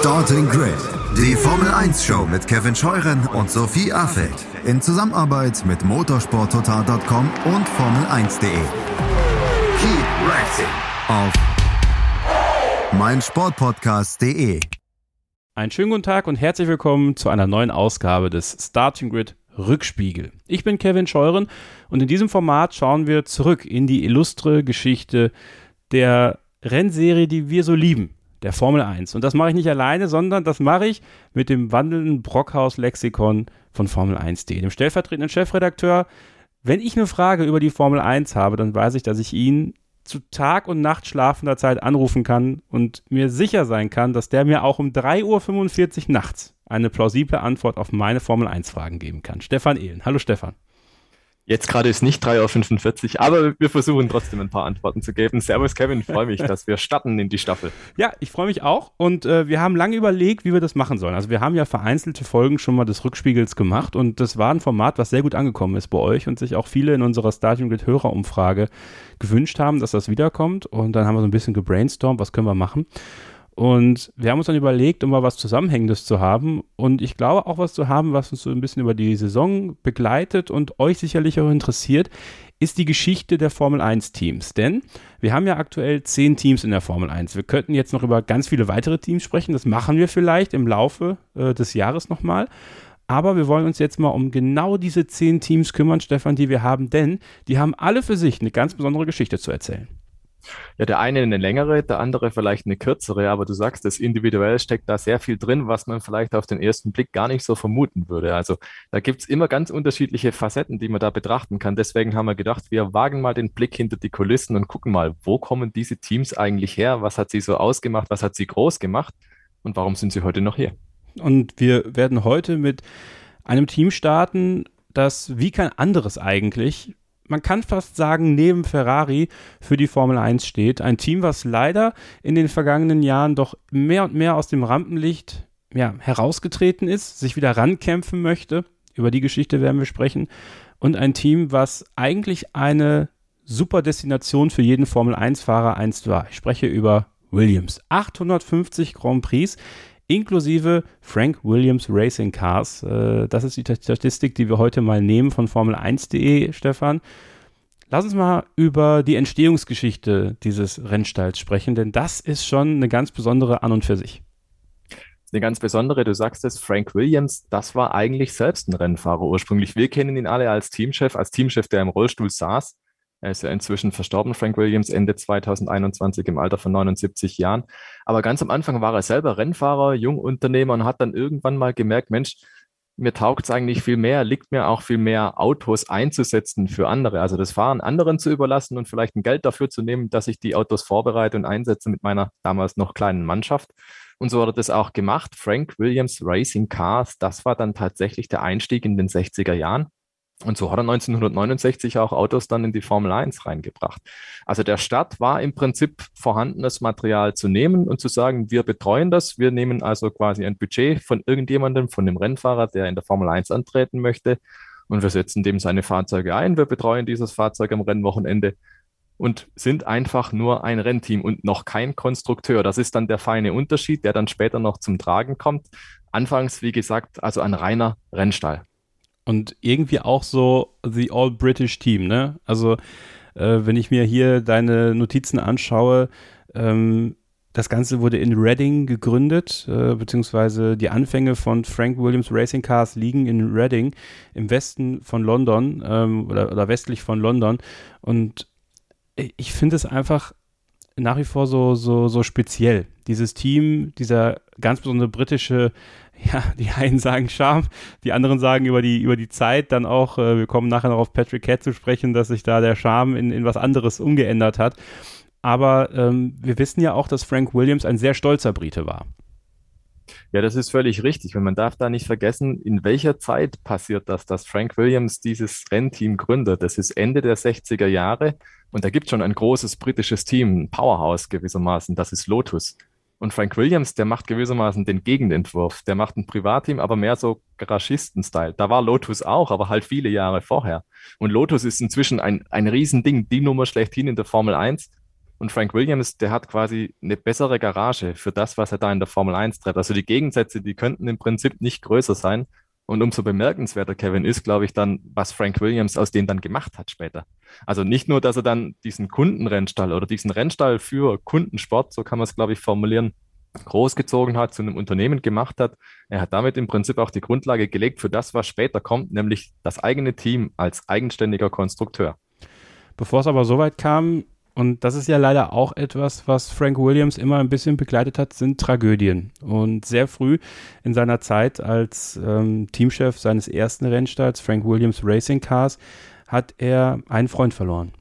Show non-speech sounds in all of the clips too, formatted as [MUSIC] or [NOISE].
Starting Grid, die Formel 1 Show mit Kevin Scheuren und Sophie Affeld in Zusammenarbeit mit motorsporttotal.com und Formel1.de. Keep racing auf meinsportpodcast.de. Einen schönen guten Tag und herzlich willkommen zu einer neuen Ausgabe des Starting Grid Rückspiegel. Ich bin Kevin Scheuren und in diesem Format schauen wir zurück in die illustre Geschichte der Rennserie, die wir so lieben, der Formel 1. Und das mache ich nicht alleine, sondern das mache ich mit dem wandelnden Brockhaus-Lexikon von Formel 1.de, dem stellvertretenden Chefredakteur. Wenn ich eine Frage über die Formel 1 habe, dann weiß ich, dass ich ihn zu Tag und Nacht schlafender Zeit anrufen kann und mir sicher sein kann, dass der mir auch um 3.45 Uhr nachts eine plausible Antwort auf meine Formel 1 Fragen geben kann. Stefan Ehlen. Hallo Stefan. Jetzt gerade ist nicht 3.45 Uhr, aber wir versuchen trotzdem ein paar Antworten zu geben. Servus Kevin, freue mich, dass wir starten in die Staffel. Ja, ich freue mich auch und äh, wir haben lange überlegt, wie wir das machen sollen. Also wir haben ja vereinzelte Folgen schon mal des Rückspiegels gemacht und das war ein Format, was sehr gut angekommen ist bei euch und sich auch viele in unserer Stadium Grid Hörerumfrage gewünscht haben, dass das wiederkommt und dann haben wir so ein bisschen gebrainstormt, was können wir machen. Und wir haben uns dann überlegt, um mal was Zusammenhängendes zu haben und ich glaube auch was zu haben, was uns so ein bisschen über die Saison begleitet und euch sicherlich auch interessiert, ist die Geschichte der Formel 1 Teams. Denn wir haben ja aktuell zehn Teams in der Formel 1. Wir könnten jetzt noch über ganz viele weitere Teams sprechen. Das machen wir vielleicht im Laufe äh, des Jahres nochmal. Aber wir wollen uns jetzt mal um genau diese zehn Teams kümmern, Stefan, die wir haben, denn die haben alle für sich eine ganz besondere Geschichte zu erzählen. Ja, der eine eine längere, der andere vielleicht eine kürzere, aber du sagst, das individuell steckt da sehr viel drin, was man vielleicht auf den ersten Blick gar nicht so vermuten würde. Also da gibt es immer ganz unterschiedliche Facetten, die man da betrachten kann. Deswegen haben wir gedacht, wir wagen mal den Blick hinter die Kulissen und gucken mal, wo kommen diese Teams eigentlich her? Was hat sie so ausgemacht? Was hat sie groß gemacht? Und warum sind sie heute noch hier? Und wir werden heute mit einem Team starten, das wie kein anderes eigentlich man kann fast sagen, neben Ferrari für die Formel 1 steht. Ein Team, was leider in den vergangenen Jahren doch mehr und mehr aus dem Rampenlicht ja, herausgetreten ist, sich wieder rankämpfen möchte. Über die Geschichte werden wir sprechen. Und ein Team, was eigentlich eine super Destination für jeden Formel 1-Fahrer einst war. Ich spreche über Williams. 850 Grand Prix inklusive Frank Williams Racing Cars. Äh, das ist die Statistik, die wir heute mal nehmen von Formel1.de, Stefan. Lass uns mal über die Entstehungsgeschichte dieses Rennstalls sprechen, denn das ist schon eine ganz besondere an und für sich. Eine ganz besondere, du sagst es, Frank Williams, das war eigentlich selbst ein Rennfahrer ursprünglich. Wir kennen ihn alle als Teamchef, als Teamchef, der im Rollstuhl saß. Er ist ja inzwischen verstorben, Frank Williams, Ende 2021 im Alter von 79 Jahren. Aber ganz am Anfang war er selber Rennfahrer, Jungunternehmer und hat dann irgendwann mal gemerkt, Mensch, mir taugt es eigentlich viel mehr, liegt mir auch viel mehr, Autos einzusetzen für andere. Also das Fahren anderen zu überlassen und vielleicht ein Geld dafür zu nehmen, dass ich die Autos vorbereite und einsetze mit meiner damals noch kleinen Mannschaft. Und so wurde das auch gemacht. Frank Williams Racing Cars, das war dann tatsächlich der Einstieg in den 60er Jahren. Und so hat er 1969 auch Autos dann in die Formel 1 reingebracht. Also der Start war im Prinzip vorhandenes Material zu nehmen und zu sagen, wir betreuen das. Wir nehmen also quasi ein Budget von irgendjemandem, von dem Rennfahrer, der in der Formel 1 antreten möchte. Und wir setzen dem seine Fahrzeuge ein. Wir betreuen dieses Fahrzeug am Rennwochenende und sind einfach nur ein Rennteam und noch kein Konstrukteur. Das ist dann der feine Unterschied, der dann später noch zum Tragen kommt. Anfangs, wie gesagt, also ein reiner Rennstall. Und irgendwie auch so the All-British Team, ne? Also, äh, wenn ich mir hier deine Notizen anschaue, ähm, das Ganze wurde in Reading gegründet, äh, beziehungsweise die Anfänge von Frank Williams Racing Cars liegen in Reading im Westen von London ähm, oder, oder westlich von London. Und ich finde es einfach nach wie vor so, so, so speziell. Dieses Team, dieser ganz besondere britische ja, die einen sagen Charme, die anderen sagen über die, über die Zeit dann auch, äh, wir kommen nachher noch auf Patrick Cat zu sprechen, dass sich da der Charme in, in was anderes umgeändert hat. Aber ähm, wir wissen ja auch, dass Frank Williams ein sehr stolzer Brite war. Ja, das ist völlig richtig. Und man darf da nicht vergessen, in welcher Zeit passiert das, dass Frank Williams dieses Rennteam gründet. Das ist Ende der 60er Jahre und da gibt es schon ein großes britisches Team, ein Powerhouse gewissermaßen, das ist Lotus. Und Frank Williams, der macht gewissermaßen den Gegenentwurf. Der macht ein Privatteam, aber mehr so Garagisten-Style. Da war Lotus auch, aber halt viele Jahre vorher. Und Lotus ist inzwischen ein, ein Riesending, die Nummer schlechthin in der Formel 1. Und Frank Williams, der hat quasi eine bessere Garage für das, was er da in der Formel 1 treibt. Also die Gegensätze, die könnten im Prinzip nicht größer sein. Und umso bemerkenswerter, Kevin, ist, glaube ich, dann, was Frank Williams aus dem dann gemacht hat später. Also nicht nur, dass er dann diesen Kundenrennstall oder diesen Rennstall für Kundensport, so kann man es, glaube ich, formulieren, großgezogen hat, zu einem Unternehmen gemacht hat. Er hat damit im Prinzip auch die Grundlage gelegt für das, was später kommt, nämlich das eigene Team als eigenständiger Konstrukteur. Bevor es aber so weit kam, und das ist ja leider auch etwas, was Frank Williams immer ein bisschen begleitet hat, sind Tragödien. Und sehr früh in seiner Zeit als ähm, Teamchef seines ersten Rennstalls, Frank Williams Racing Cars, hat er einen Freund verloren.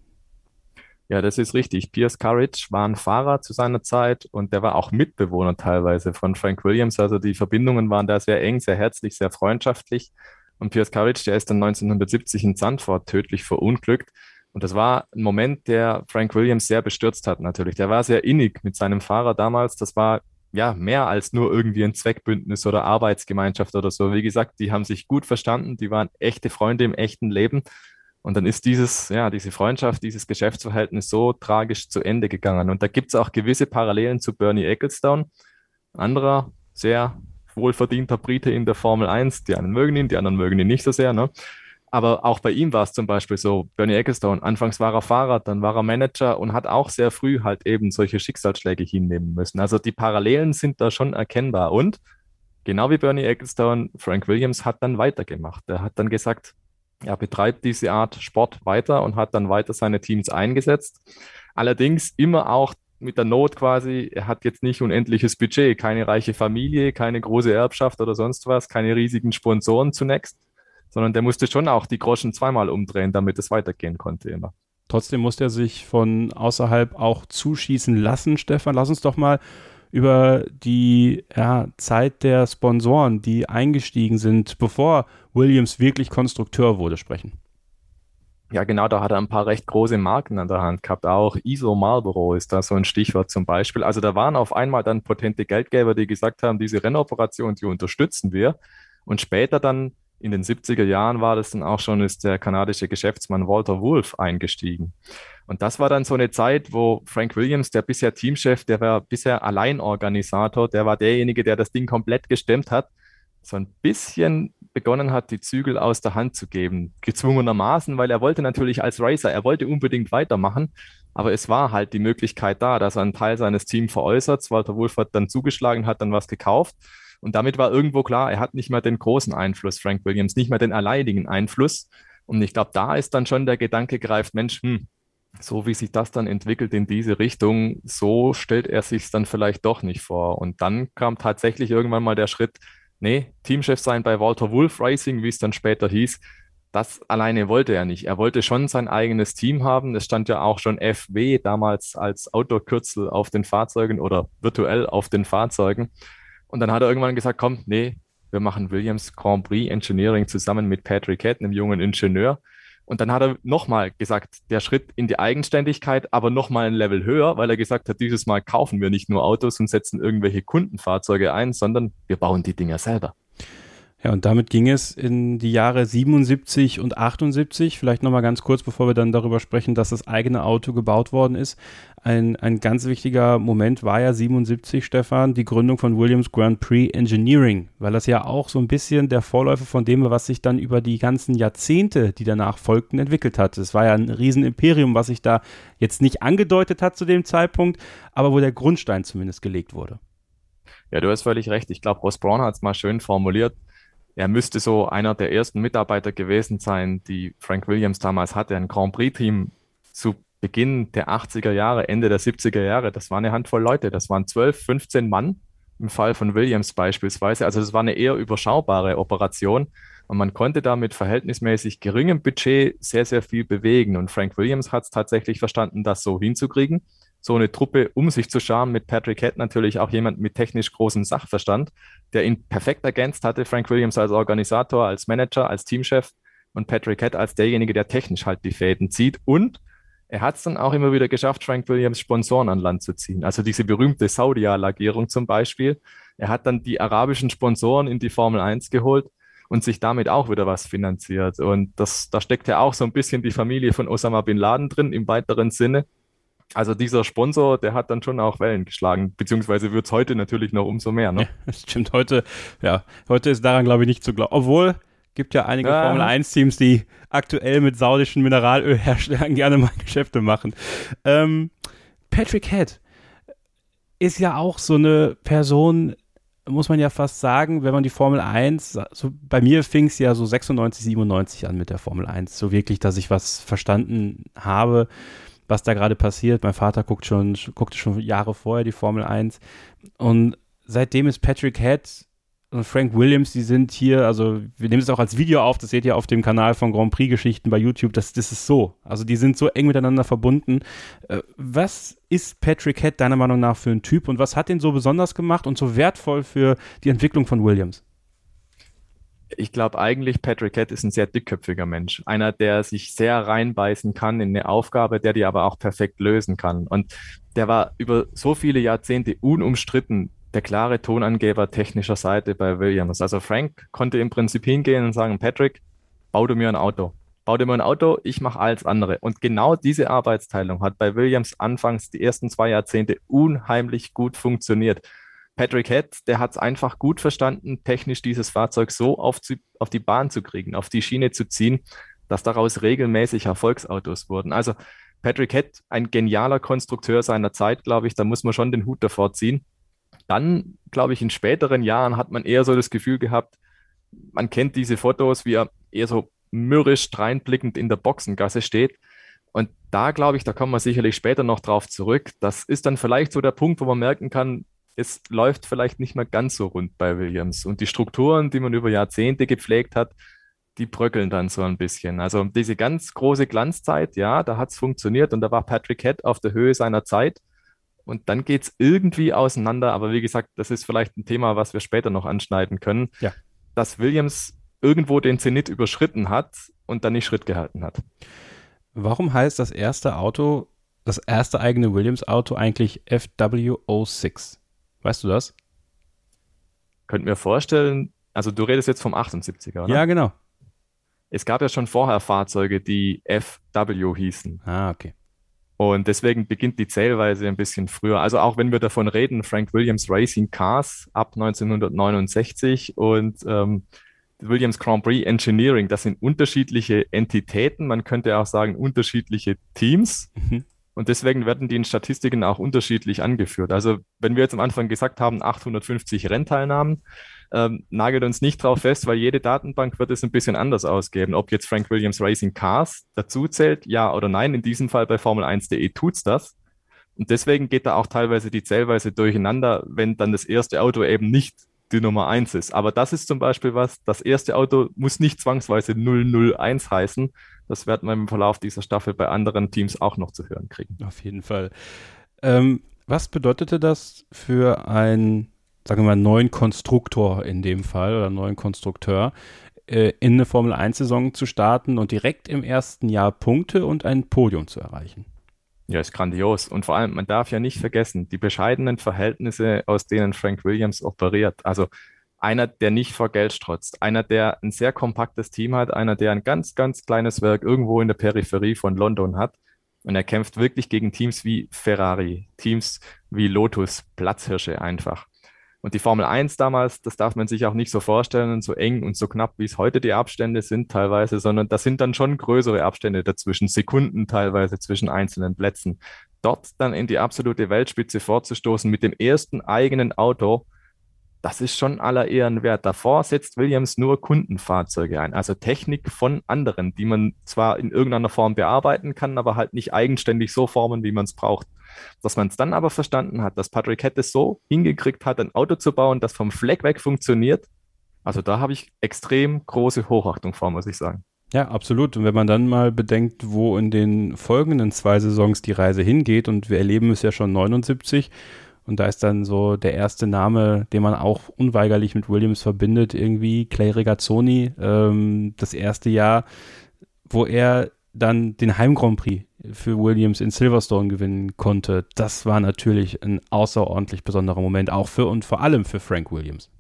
Ja, das ist richtig. Pierce Courage war ein Fahrer zu seiner Zeit und der war auch Mitbewohner teilweise von Frank Williams. Also die Verbindungen waren da sehr eng, sehr herzlich, sehr freundschaftlich. Und Pierce Courage, der ist dann 1970 in Sandford tödlich verunglückt. Und das war ein Moment, der Frank Williams sehr bestürzt hat natürlich. Der war sehr innig mit seinem Fahrer damals. Das war ja mehr als nur irgendwie ein Zweckbündnis oder Arbeitsgemeinschaft oder so. Wie gesagt, die haben sich gut verstanden, die waren echte Freunde im echten Leben. Und dann ist dieses, ja, diese Freundschaft, dieses Geschäftsverhältnis so tragisch zu Ende gegangen. Und da gibt es auch gewisse Parallelen zu Bernie Ecclestone, anderer sehr wohlverdienter Brite in der Formel 1. Die einen mögen ihn, die anderen mögen ihn nicht so sehr. Ne? Aber auch bei ihm war es zum Beispiel so, Bernie Ecclestone, anfangs war er Fahrer, dann war er Manager und hat auch sehr früh halt eben solche Schicksalsschläge hinnehmen müssen. Also die Parallelen sind da schon erkennbar. Und genau wie Bernie Ecclestone, Frank Williams hat dann weitergemacht. Er hat dann gesagt, er betreibt diese Art Sport weiter und hat dann weiter seine Teams eingesetzt. Allerdings immer auch mit der Not quasi, er hat jetzt nicht unendliches Budget, keine reiche Familie, keine große Erbschaft oder sonst was, keine riesigen Sponsoren zunächst, sondern der musste schon auch die Groschen zweimal umdrehen, damit es weitergehen konnte immer. Trotzdem musste er sich von außerhalb auch zuschießen lassen, Stefan. Lass uns doch mal über die ja, Zeit der Sponsoren, die eingestiegen sind, bevor Williams wirklich Konstrukteur wurde, sprechen. Ja, genau, da hat er ein paar recht große Marken an der Hand gehabt. Auch ISO Marlboro ist da so ein Stichwort zum Beispiel. Also da waren auf einmal dann potente Geldgeber, die gesagt haben, diese Rennoperation, die unterstützen wir. Und später dann in den 70er Jahren war das dann auch schon, ist der kanadische Geschäftsmann Walter Wolf eingestiegen. Und das war dann so eine Zeit, wo Frank Williams, der bisher Teamchef, der war bisher Alleinorganisator, der war derjenige, der das Ding komplett gestemmt hat, so ein bisschen begonnen hat, die Zügel aus der Hand zu geben. Gezwungenermaßen, weil er wollte natürlich als Racer, er wollte unbedingt weitermachen, aber es war halt die Möglichkeit da, dass er einen Teil seines Teams veräußert. Walter Wolf hat dann zugeschlagen, hat dann was gekauft. Und damit war irgendwo klar, er hat nicht mehr den großen Einfluss, Frank Williams, nicht mehr den alleinigen Einfluss. Und ich glaube, da ist dann schon der Gedanke greift, Mensch, hm, so wie sich das dann entwickelt in diese Richtung, so stellt er sich dann vielleicht doch nicht vor. Und dann kam tatsächlich irgendwann mal der Schritt, nee, Teamchef sein bei Walter Wolf Racing, wie es dann später hieß. Das alleine wollte er nicht. Er wollte schon sein eigenes Team haben. Es stand ja auch schon FW damals als Outdoor-Kürzel auf den Fahrzeugen oder virtuell auf den Fahrzeugen. Und dann hat er irgendwann gesagt, komm, nee, wir machen Williams Grand Prix Engineering zusammen mit Patrick Head, einem jungen Ingenieur. Und dann hat er nochmal gesagt, der Schritt in die Eigenständigkeit, aber nochmal ein Level höher, weil er gesagt hat, dieses Mal kaufen wir nicht nur Autos und setzen irgendwelche Kundenfahrzeuge ein, sondern wir bauen die Dinger selber. Ja, und damit ging es in die Jahre 77 und 78. Vielleicht nochmal ganz kurz, bevor wir dann darüber sprechen, dass das eigene Auto gebaut worden ist. Ein, ein ganz wichtiger Moment war ja 77, Stefan, die Gründung von Williams Grand Prix Engineering, weil das ja auch so ein bisschen der Vorläufer von dem, was sich dann über die ganzen Jahrzehnte, die danach folgten, entwickelt hat. Es war ja ein Riesenimperium, was sich da jetzt nicht angedeutet hat zu dem Zeitpunkt, aber wo der Grundstein zumindest gelegt wurde. Ja, du hast völlig recht. Ich glaube, Ross Braun hat es mal schön formuliert er müsste so einer der ersten Mitarbeiter gewesen sein, die Frank Williams damals hatte. Ein Grand Prix-Team zu Beginn der 80er Jahre, Ende der 70er Jahre. Das war eine Handvoll Leute. Das waren 12, 15 Mann im Fall von Williams beispielsweise. Also das war eine eher überschaubare Operation. Und man konnte da mit verhältnismäßig geringem Budget sehr, sehr viel bewegen. Und Frank Williams hat es tatsächlich verstanden, das so hinzukriegen so eine Truppe um sich zu scharen. Mit Patrick Head natürlich auch jemand mit technisch großem Sachverstand, der ihn perfekt ergänzt hatte. Frank Williams als Organisator, als Manager, als Teamchef und Patrick Head als derjenige, der technisch halt die Fäden zieht. Und er hat es dann auch immer wieder geschafft, Frank Williams Sponsoren an Land zu ziehen. Also diese berühmte Saudi-Lagierung zum Beispiel. Er hat dann die arabischen Sponsoren in die Formel 1 geholt und sich damit auch wieder was finanziert. Und das, da steckt ja auch so ein bisschen die Familie von Osama bin Laden drin im weiteren Sinne. Also dieser Sponsor, der hat dann schon auch Wellen geschlagen, beziehungsweise wird es heute natürlich noch umso mehr. Ne? Ja, [LAUGHS] stimmt, heute, ja, heute ist daran, glaube ich, nicht zu glauben. Obwohl, gibt ja einige ja. Formel 1-Teams, die aktuell mit saudischen Mineralölherstellern [LAUGHS] gerne mal Geschäfte machen. Ähm, Patrick Head ist ja auch so eine Person, muss man ja fast sagen, wenn man die Formel 1, so bei mir fing es ja so 96, 97 an mit der Formel 1, so wirklich, dass ich was verstanden habe, was da gerade passiert. Mein Vater guckt schon, guckte schon Jahre vorher die Formel 1 und seitdem ist Patrick Head und Frank Williams, die sind hier, also wir nehmen es auch als Video auf, das seht ihr auf dem Kanal von Grand Prix Geschichten bei YouTube, das, das ist so. Also die sind so eng miteinander verbunden. Äh, was ist Patrick Head deiner Meinung nach für ein Typ und was hat ihn so besonders gemacht und so wertvoll für die Entwicklung von Williams? Ich glaube eigentlich, Patrick Head ist ein sehr dickköpfiger Mensch. Einer, der sich sehr reinbeißen kann in eine Aufgabe, der die aber auch perfekt lösen kann. Und der war über so viele Jahrzehnte unumstritten der klare Tonangeber technischer Seite bei Williams. Also Frank konnte im Prinzip hingehen und sagen, Patrick, bau du mir ein Auto. Bau dir mir ein Auto, ich mache alles andere. Und genau diese Arbeitsteilung hat bei Williams anfangs die ersten zwei Jahrzehnte unheimlich gut funktioniert. Patrick Head, der hat es einfach gut verstanden, technisch dieses Fahrzeug so auf, zu, auf die Bahn zu kriegen, auf die Schiene zu ziehen, dass daraus regelmäßig Erfolgsautos wurden. Also Patrick Head, ein genialer Konstrukteur seiner Zeit, glaube ich, da muss man schon den Hut davor ziehen. Dann, glaube ich, in späteren Jahren hat man eher so das Gefühl gehabt, man kennt diese Fotos, wie er eher so mürrisch dreinblickend in der Boxengasse steht. Und da glaube ich, da kommen wir sicherlich später noch drauf zurück. Das ist dann vielleicht so der Punkt, wo man merken kann, es läuft vielleicht nicht mehr ganz so rund bei Williams. Und die Strukturen, die man über Jahrzehnte gepflegt hat, die bröckeln dann so ein bisschen. Also diese ganz große Glanzzeit, ja, da hat es funktioniert und da war Patrick Head auf der Höhe seiner Zeit. Und dann geht es irgendwie auseinander. Aber wie gesagt, das ist vielleicht ein Thema, was wir später noch anschneiden können. Ja. Dass Williams irgendwo den Zenit überschritten hat und dann nicht Schritt gehalten hat. Warum heißt das erste Auto, das erste eigene Williams-Auto eigentlich FW06? Weißt du das? Könnt mir vorstellen, also du redest jetzt vom 78er, oder? Ja, genau. Es gab ja schon vorher Fahrzeuge, die FW hießen. Ah, okay. Und deswegen beginnt die Zählweise ein bisschen früher. Also auch wenn wir davon reden, Frank Williams Racing Cars ab 1969 und ähm, Williams Grand Prix Engineering, das sind unterschiedliche Entitäten, man könnte auch sagen unterschiedliche Teams. Mhm. Und deswegen werden die in Statistiken auch unterschiedlich angeführt. Also wenn wir jetzt am Anfang gesagt haben, 850 Rennteilnahmen, ähm, nagelt uns nicht drauf fest, weil jede Datenbank wird es ein bisschen anders ausgeben. Ob jetzt Frank Williams Racing Cars dazu zählt, ja oder nein. In diesem Fall bei Formel1.de tut's das. Und deswegen geht da auch teilweise die Zählweise durcheinander, wenn dann das erste Auto eben nicht die Nummer 1 ist. Aber das ist zum Beispiel was, das erste Auto muss nicht zwangsweise 001 heißen. Das werden wir im Verlauf dieser Staffel bei anderen Teams auch noch zu hören kriegen. Auf jeden Fall. Ähm, was bedeutete das für ein sagen wir mal, neuen Konstruktor in dem Fall oder neuen Konstrukteur äh, in eine Formel 1-Saison zu starten und direkt im ersten Jahr Punkte und ein Podium zu erreichen. Ja, ist grandios. Und vor allem, man darf ja nicht vergessen, die bescheidenen Verhältnisse, aus denen Frank Williams operiert. Also einer, der nicht vor Geld strotzt, einer, der ein sehr kompaktes Team hat, einer, der ein ganz, ganz kleines Werk irgendwo in der Peripherie von London hat. Und er kämpft wirklich gegen Teams wie Ferrari, Teams wie Lotus, Platzhirsche einfach. Und die Formel 1 damals, das darf man sich auch nicht so vorstellen, so eng und so knapp, wie es heute die Abstände sind teilweise, sondern das sind dann schon größere Abstände dazwischen, Sekunden teilweise zwischen einzelnen Plätzen. Dort dann in die absolute Weltspitze vorzustoßen mit dem ersten eigenen Auto, das ist schon aller Ehren wert. Davor setzt Williams nur Kundenfahrzeuge ein, also Technik von anderen, die man zwar in irgendeiner Form bearbeiten kann, aber halt nicht eigenständig so formen, wie man es braucht. Dass man es dann aber verstanden hat, dass Patrick Head es so hingekriegt hat, ein Auto zu bauen, das vom Fleck weg funktioniert. Also da habe ich extrem große Hochachtung vor, muss ich sagen. Ja, absolut. Und wenn man dann mal bedenkt, wo in den folgenden zwei Saisons die Reise hingeht, und wir erleben es ja schon 79, und da ist dann so der erste Name, den man auch unweigerlich mit Williams verbindet, irgendwie Clay Regazzoni, ähm, das erste Jahr, wo er dann den Heim Grand Prix für Williams in Silverstone gewinnen konnte, das war natürlich ein außerordentlich besonderer Moment, auch für und vor allem für Frank Williams.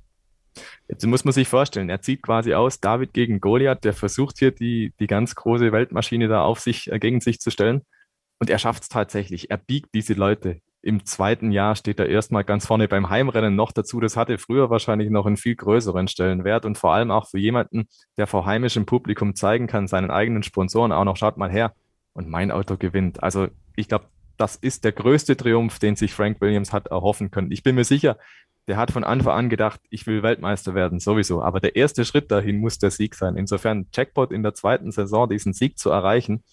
Jetzt muss man sich vorstellen, er zieht quasi aus, David gegen Goliath, der versucht hier die, die ganz große Weltmaschine da auf sich, äh, gegen sich zu stellen. und er schafft es tatsächlich. Er biegt diese Leute. Im zweiten Jahr steht er erstmal ganz vorne beim Heimrennen noch dazu. Das hatte früher wahrscheinlich noch einen viel größeren Stellenwert und vor allem auch für jemanden, der vor heimischem Publikum zeigen kann, seinen eigenen Sponsoren auch noch, schaut mal her und mein Auto gewinnt. Also ich glaube, das ist der größte Triumph, den sich Frank Williams hat erhoffen können. Ich bin mir sicher, der hat von Anfang an gedacht, ich will Weltmeister werden, sowieso. Aber der erste Schritt dahin muss der Sieg sein. Insofern Jackpot in der zweiten Saison, diesen Sieg zu erreichen,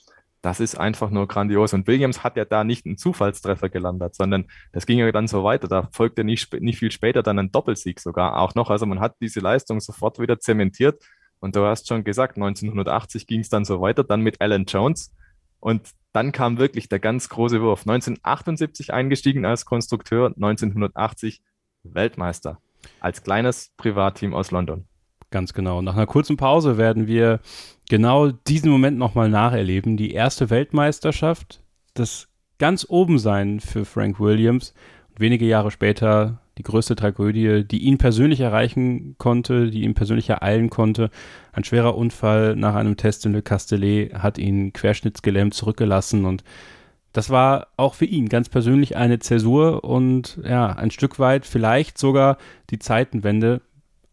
das ist einfach nur grandios. Und Williams hat ja da nicht einen Zufallstreffer gelandet, sondern das ging ja dann so weiter. Da folgte nicht, nicht viel später dann ein Doppelsieg sogar auch noch. Also man hat diese Leistung sofort wieder zementiert. Und du hast schon gesagt, 1980 ging es dann so weiter, dann mit Alan Jones. Und dann kam wirklich der ganz große Wurf. 1978 eingestiegen als Konstrukteur, 1980 Weltmeister als kleines Privatteam aus London. Ganz genau. Nach einer kurzen Pause werden wir genau diesen Moment nochmal nacherleben. Die erste Weltmeisterschaft, das ganz oben sein für Frank Williams. Und wenige Jahre später die größte Tragödie, die ihn persönlich erreichen konnte, die ihn persönlich ereilen konnte. Ein schwerer Unfall nach einem Test in Le Castellet hat ihn querschnittsgelähmt zurückgelassen und das war auch für ihn ganz persönlich eine Zäsur und ja, ein Stück weit vielleicht sogar die Zeitenwende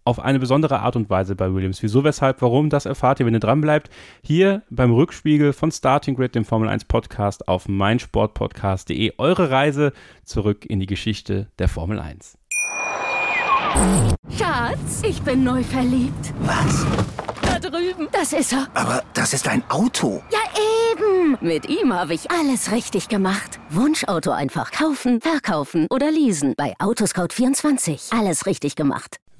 auf eine besondere Art und Weise bei Williams. Wieso, weshalb, warum, das erfahrt ihr, wenn ihr dranbleibt. Hier beim Rückspiegel von Starting Grid, dem Formel 1 Podcast auf meinsportpodcast.de. Eure Reise zurück in die Geschichte der Formel 1. Schatz, ich bin neu verliebt. Was? Da drüben. Das ist er. Aber das ist ein Auto. Ja, eben. Mit ihm habe ich alles richtig gemacht. Wunschauto einfach kaufen, verkaufen oder leasen. Bei Autoscout24. Alles richtig gemacht.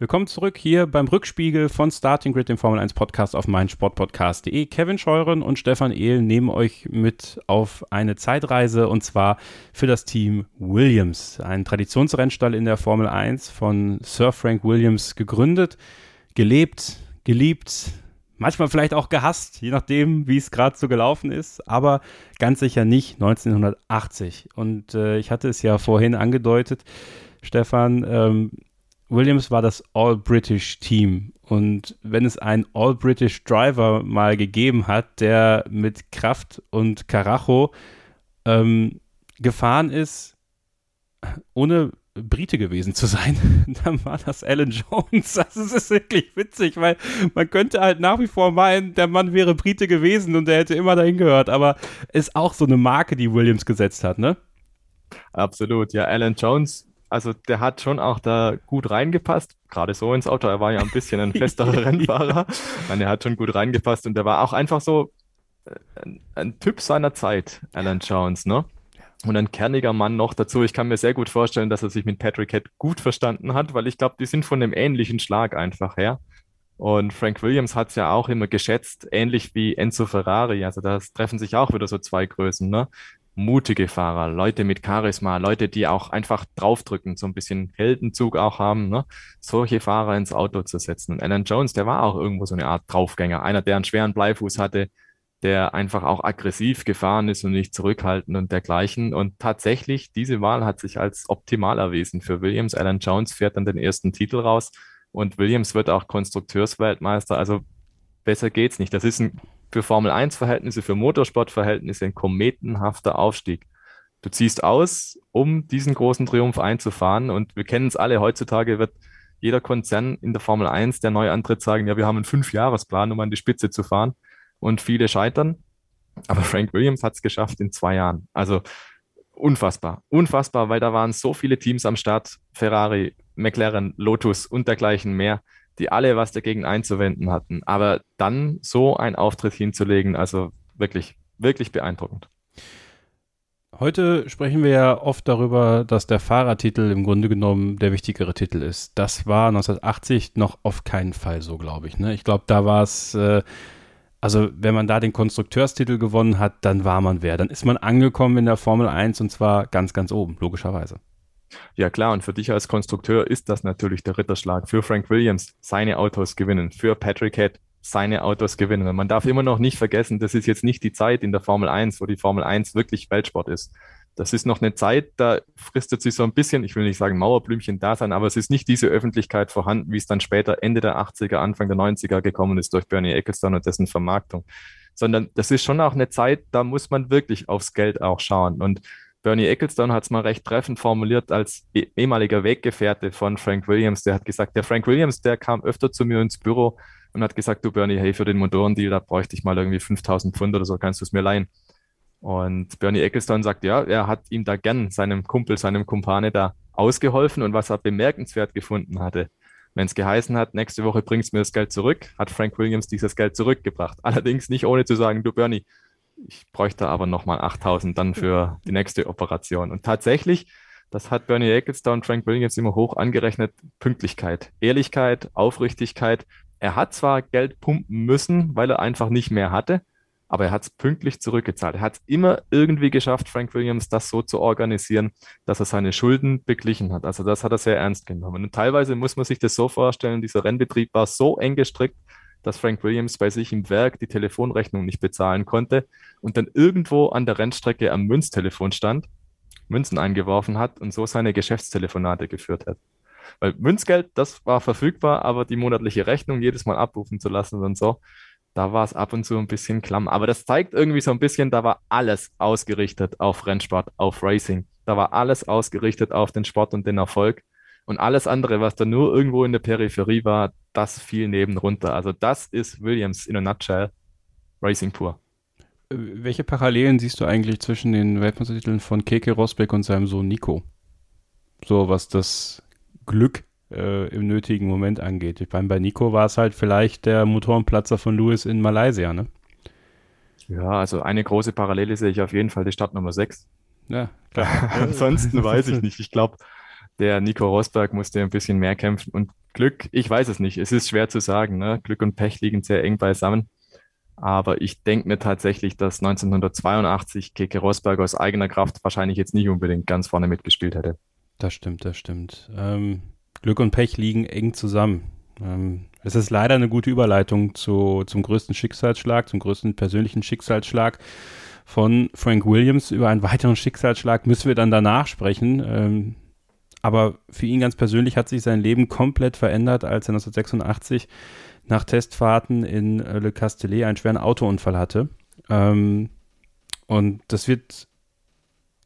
Willkommen zurück hier beim Rückspiegel von Starting Grid, dem Formel 1 Podcast auf meinsportpodcast.de. Kevin Scheuren und Stefan Ehl nehmen euch mit auf eine Zeitreise und zwar für das Team Williams. Ein Traditionsrennstall in der Formel 1 von Sir Frank Williams gegründet, gelebt, geliebt, manchmal vielleicht auch gehasst, je nachdem, wie es gerade so gelaufen ist, aber ganz sicher nicht 1980. Und äh, ich hatte es ja vorhin angedeutet, Stefan, ähm, Williams war das All-British-Team. Und wenn es einen All-British-Driver mal gegeben hat, der mit Kraft und Karacho ähm, gefahren ist, ohne Brite gewesen zu sein, [LAUGHS] dann war das Alan Jones. Also es ist wirklich witzig, weil man könnte halt nach wie vor meinen, der Mann wäre Brite gewesen und der hätte immer dahin gehört, aber ist auch so eine Marke, die Williams gesetzt hat, ne? Absolut, ja. Alan Jones also der hat schon auch da gut reingepasst, gerade so ins Auto. Er war ja ein bisschen ein festerer [LAUGHS] Rennfahrer. Nein, er hat schon gut reingepasst und der war auch einfach so äh, ein, ein Typ seiner Zeit, Alan Jones, ne? Und ein kerniger Mann noch dazu. Ich kann mir sehr gut vorstellen, dass er sich mit Patrick Head gut verstanden hat, weil ich glaube, die sind von einem ähnlichen Schlag einfach her. Und Frank Williams hat es ja auch immer geschätzt, ähnlich wie Enzo Ferrari. Also da treffen sich auch wieder so zwei Größen, ne? Mutige Fahrer, Leute mit Charisma, Leute, die auch einfach draufdrücken, so ein bisschen Heldenzug auch haben, ne? solche Fahrer ins Auto zu setzen. Und Alan Jones, der war auch irgendwo so eine Art Draufgänger, einer, der einen schweren Bleifuß hatte, der einfach auch aggressiv gefahren ist und nicht zurückhaltend und dergleichen. Und tatsächlich, diese Wahl hat sich als optimal erwiesen für Williams. Alan Jones fährt dann den ersten Titel raus und Williams wird auch Konstrukteursweltmeister. Also besser geht's nicht. Das ist ein für Formel 1-Verhältnisse, für Motorsport-Verhältnisse ein kometenhafter Aufstieg. Du ziehst aus, um diesen großen Triumph einzufahren. Und wir kennen es alle, heutzutage wird jeder Konzern in der Formel 1, der neu antritt, sagen, ja, wir haben einen Fünfjahresplan, um an die Spitze zu fahren. Und viele scheitern. Aber Frank Williams hat es geschafft in zwei Jahren. Also unfassbar. Unfassbar, weil da waren so viele Teams am Start. Ferrari, McLaren, Lotus und dergleichen mehr die alle was dagegen einzuwenden hatten. Aber dann so einen Auftritt hinzulegen, also wirklich, wirklich beeindruckend. Heute sprechen wir ja oft darüber, dass der Fahrertitel im Grunde genommen der wichtigere Titel ist. Das war 1980 noch auf keinen Fall so, glaube ich. Ne? Ich glaube, da war es, äh, also wenn man da den Konstrukteurstitel gewonnen hat, dann war man wer. Dann ist man angekommen in der Formel 1 und zwar ganz, ganz oben, logischerweise. Ja klar, und für dich als Konstrukteur ist das natürlich der Ritterschlag. Für Frank Williams seine Autos gewinnen, für Patrick Head seine Autos gewinnen. Und man darf immer noch nicht vergessen, das ist jetzt nicht die Zeit in der Formel 1, wo die Formel 1 wirklich Weltsport ist. Das ist noch eine Zeit, da fristet sich so ein bisschen, ich will nicht sagen Mauerblümchen da sein, aber es ist nicht diese Öffentlichkeit vorhanden, wie es dann später Ende der 80er, Anfang der 90er gekommen ist durch Bernie Ecclestone und dessen Vermarktung. Sondern das ist schon auch eine Zeit, da muss man wirklich aufs Geld auch schauen. Und Bernie Ecclestone hat es mal recht treffend formuliert als e-, ehemaliger Weggefährte von Frank Williams. Der hat gesagt, der Frank Williams, der kam öfter zu mir ins Büro und hat gesagt, du Bernie, hey, für den Motorendeal, da bräuchte ich mal irgendwie 5000 Pfund oder so, kannst du es mir leihen? Und Bernie Ecclestone sagt, ja, er hat ihm da gern, seinem Kumpel, seinem Kumpane da ausgeholfen und was er bemerkenswert gefunden hatte. Wenn es geheißen hat, nächste Woche bringst du mir das Geld zurück, hat Frank Williams dieses Geld zurückgebracht. Allerdings nicht ohne zu sagen, du Bernie, ich bräuchte aber nochmal 8000 dann für die nächste Operation. Und tatsächlich, das hat Bernie Ecclestone und Frank Williams immer hoch angerechnet, Pünktlichkeit, Ehrlichkeit, Aufrichtigkeit. Er hat zwar Geld pumpen müssen, weil er einfach nicht mehr hatte, aber er hat es pünktlich zurückgezahlt. Er hat es immer irgendwie geschafft, Frank Williams, das so zu organisieren, dass er seine Schulden beglichen hat. Also das hat er sehr ernst genommen. Und teilweise muss man sich das so vorstellen, dieser Rennbetrieb war so eng gestrickt, dass Frank Williams bei sich im Werk die Telefonrechnung nicht bezahlen konnte und dann irgendwo an der Rennstrecke am Münztelefon stand, Münzen eingeworfen hat und so seine Geschäftstelefonate geführt hat. Weil Münzgeld, das war verfügbar, aber die monatliche Rechnung jedes Mal abrufen zu lassen und so, da war es ab und zu ein bisschen klamm. Aber das zeigt irgendwie so ein bisschen, da war alles ausgerichtet auf Rennsport, auf Racing. Da war alles ausgerichtet auf den Sport und den Erfolg. Und alles andere, was da nur irgendwo in der Peripherie war, das fiel neben runter. Also das ist Williams in a nutshell. Racing pur. Äh, welche Parallelen siehst du eigentlich zwischen den Weltmeistertiteln von Keke Rosberg und seinem Sohn Nico? So was das Glück äh, im nötigen Moment angeht. Ich meine, bei Nico war es halt vielleicht der Motorenplatzer von Lewis in Malaysia, ne? Ja, also eine große Parallele sehe ich auf jeden Fall die Startnummer 6. Ja, klar. [LAUGHS] Ansonsten weiß ich nicht. Ich glaube, der Nico Rosberg musste ein bisschen mehr kämpfen. Und Glück, ich weiß es nicht. Es ist schwer zu sagen. Ne? Glück und Pech liegen sehr eng beisammen. Aber ich denke mir tatsächlich, dass 1982 Keke Rosberg aus eigener Kraft wahrscheinlich jetzt nicht unbedingt ganz vorne mitgespielt hätte. Das stimmt, das stimmt. Ähm, Glück und Pech liegen eng zusammen. Ähm, es ist leider eine gute Überleitung zu, zum größten Schicksalsschlag, zum größten persönlichen Schicksalsschlag von Frank Williams. Über einen weiteren Schicksalsschlag müssen wir dann danach sprechen. Ähm, aber für ihn ganz persönlich hat sich sein Leben komplett verändert, als er 1986 nach Testfahrten in äh, Le Castellet einen schweren Autounfall hatte. Ähm, und das wird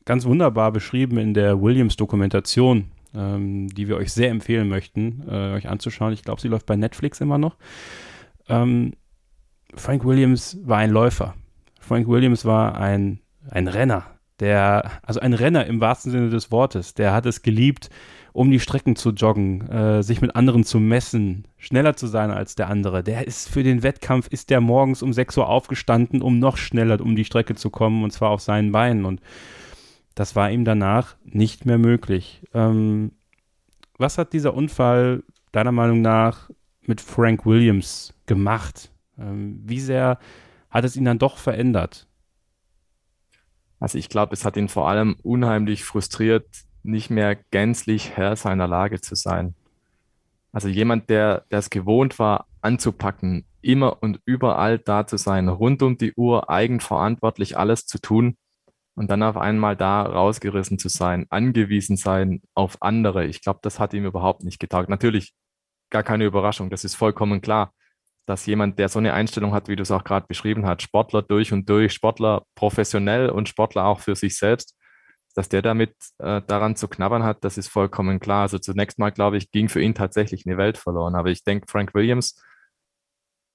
ganz wunderbar beschrieben in der Williams-Dokumentation, ähm, die wir euch sehr empfehlen möchten, äh, euch anzuschauen. Ich glaube, sie läuft bei Netflix immer noch. Ähm, Frank Williams war ein Läufer. Frank Williams war ein, ein Renner. Der, also ein Renner im wahrsten Sinne des Wortes, der hat es geliebt, um die Strecken zu joggen, äh, sich mit anderen zu messen, schneller zu sein als der andere. Der ist für den Wettkampf, ist der morgens um 6 Uhr aufgestanden, um noch schneller um die Strecke zu kommen, und zwar auf seinen Beinen. Und das war ihm danach nicht mehr möglich. Ähm, was hat dieser Unfall deiner Meinung nach mit Frank Williams gemacht? Ähm, wie sehr hat es ihn dann doch verändert? Also ich glaube, es hat ihn vor allem unheimlich frustriert, nicht mehr gänzlich Herr seiner Lage zu sein. Also jemand, der, der es gewohnt war, anzupacken, immer und überall da zu sein, rund um die Uhr eigenverantwortlich alles zu tun, und dann auf einmal da rausgerissen zu sein, angewiesen sein auf andere. Ich glaube, das hat ihm überhaupt nicht getaugt. Natürlich gar keine Überraschung, das ist vollkommen klar, dass jemand, der so eine Einstellung hat, wie du es auch gerade beschrieben hast, Sportler durch und durch, Sportler professionell und Sportler auch für sich selbst, dass der damit äh, daran zu knabbern hat, das ist vollkommen klar. Also zunächst mal, glaube ich, ging für ihn tatsächlich eine Welt verloren. Aber ich denke, Frank Williams,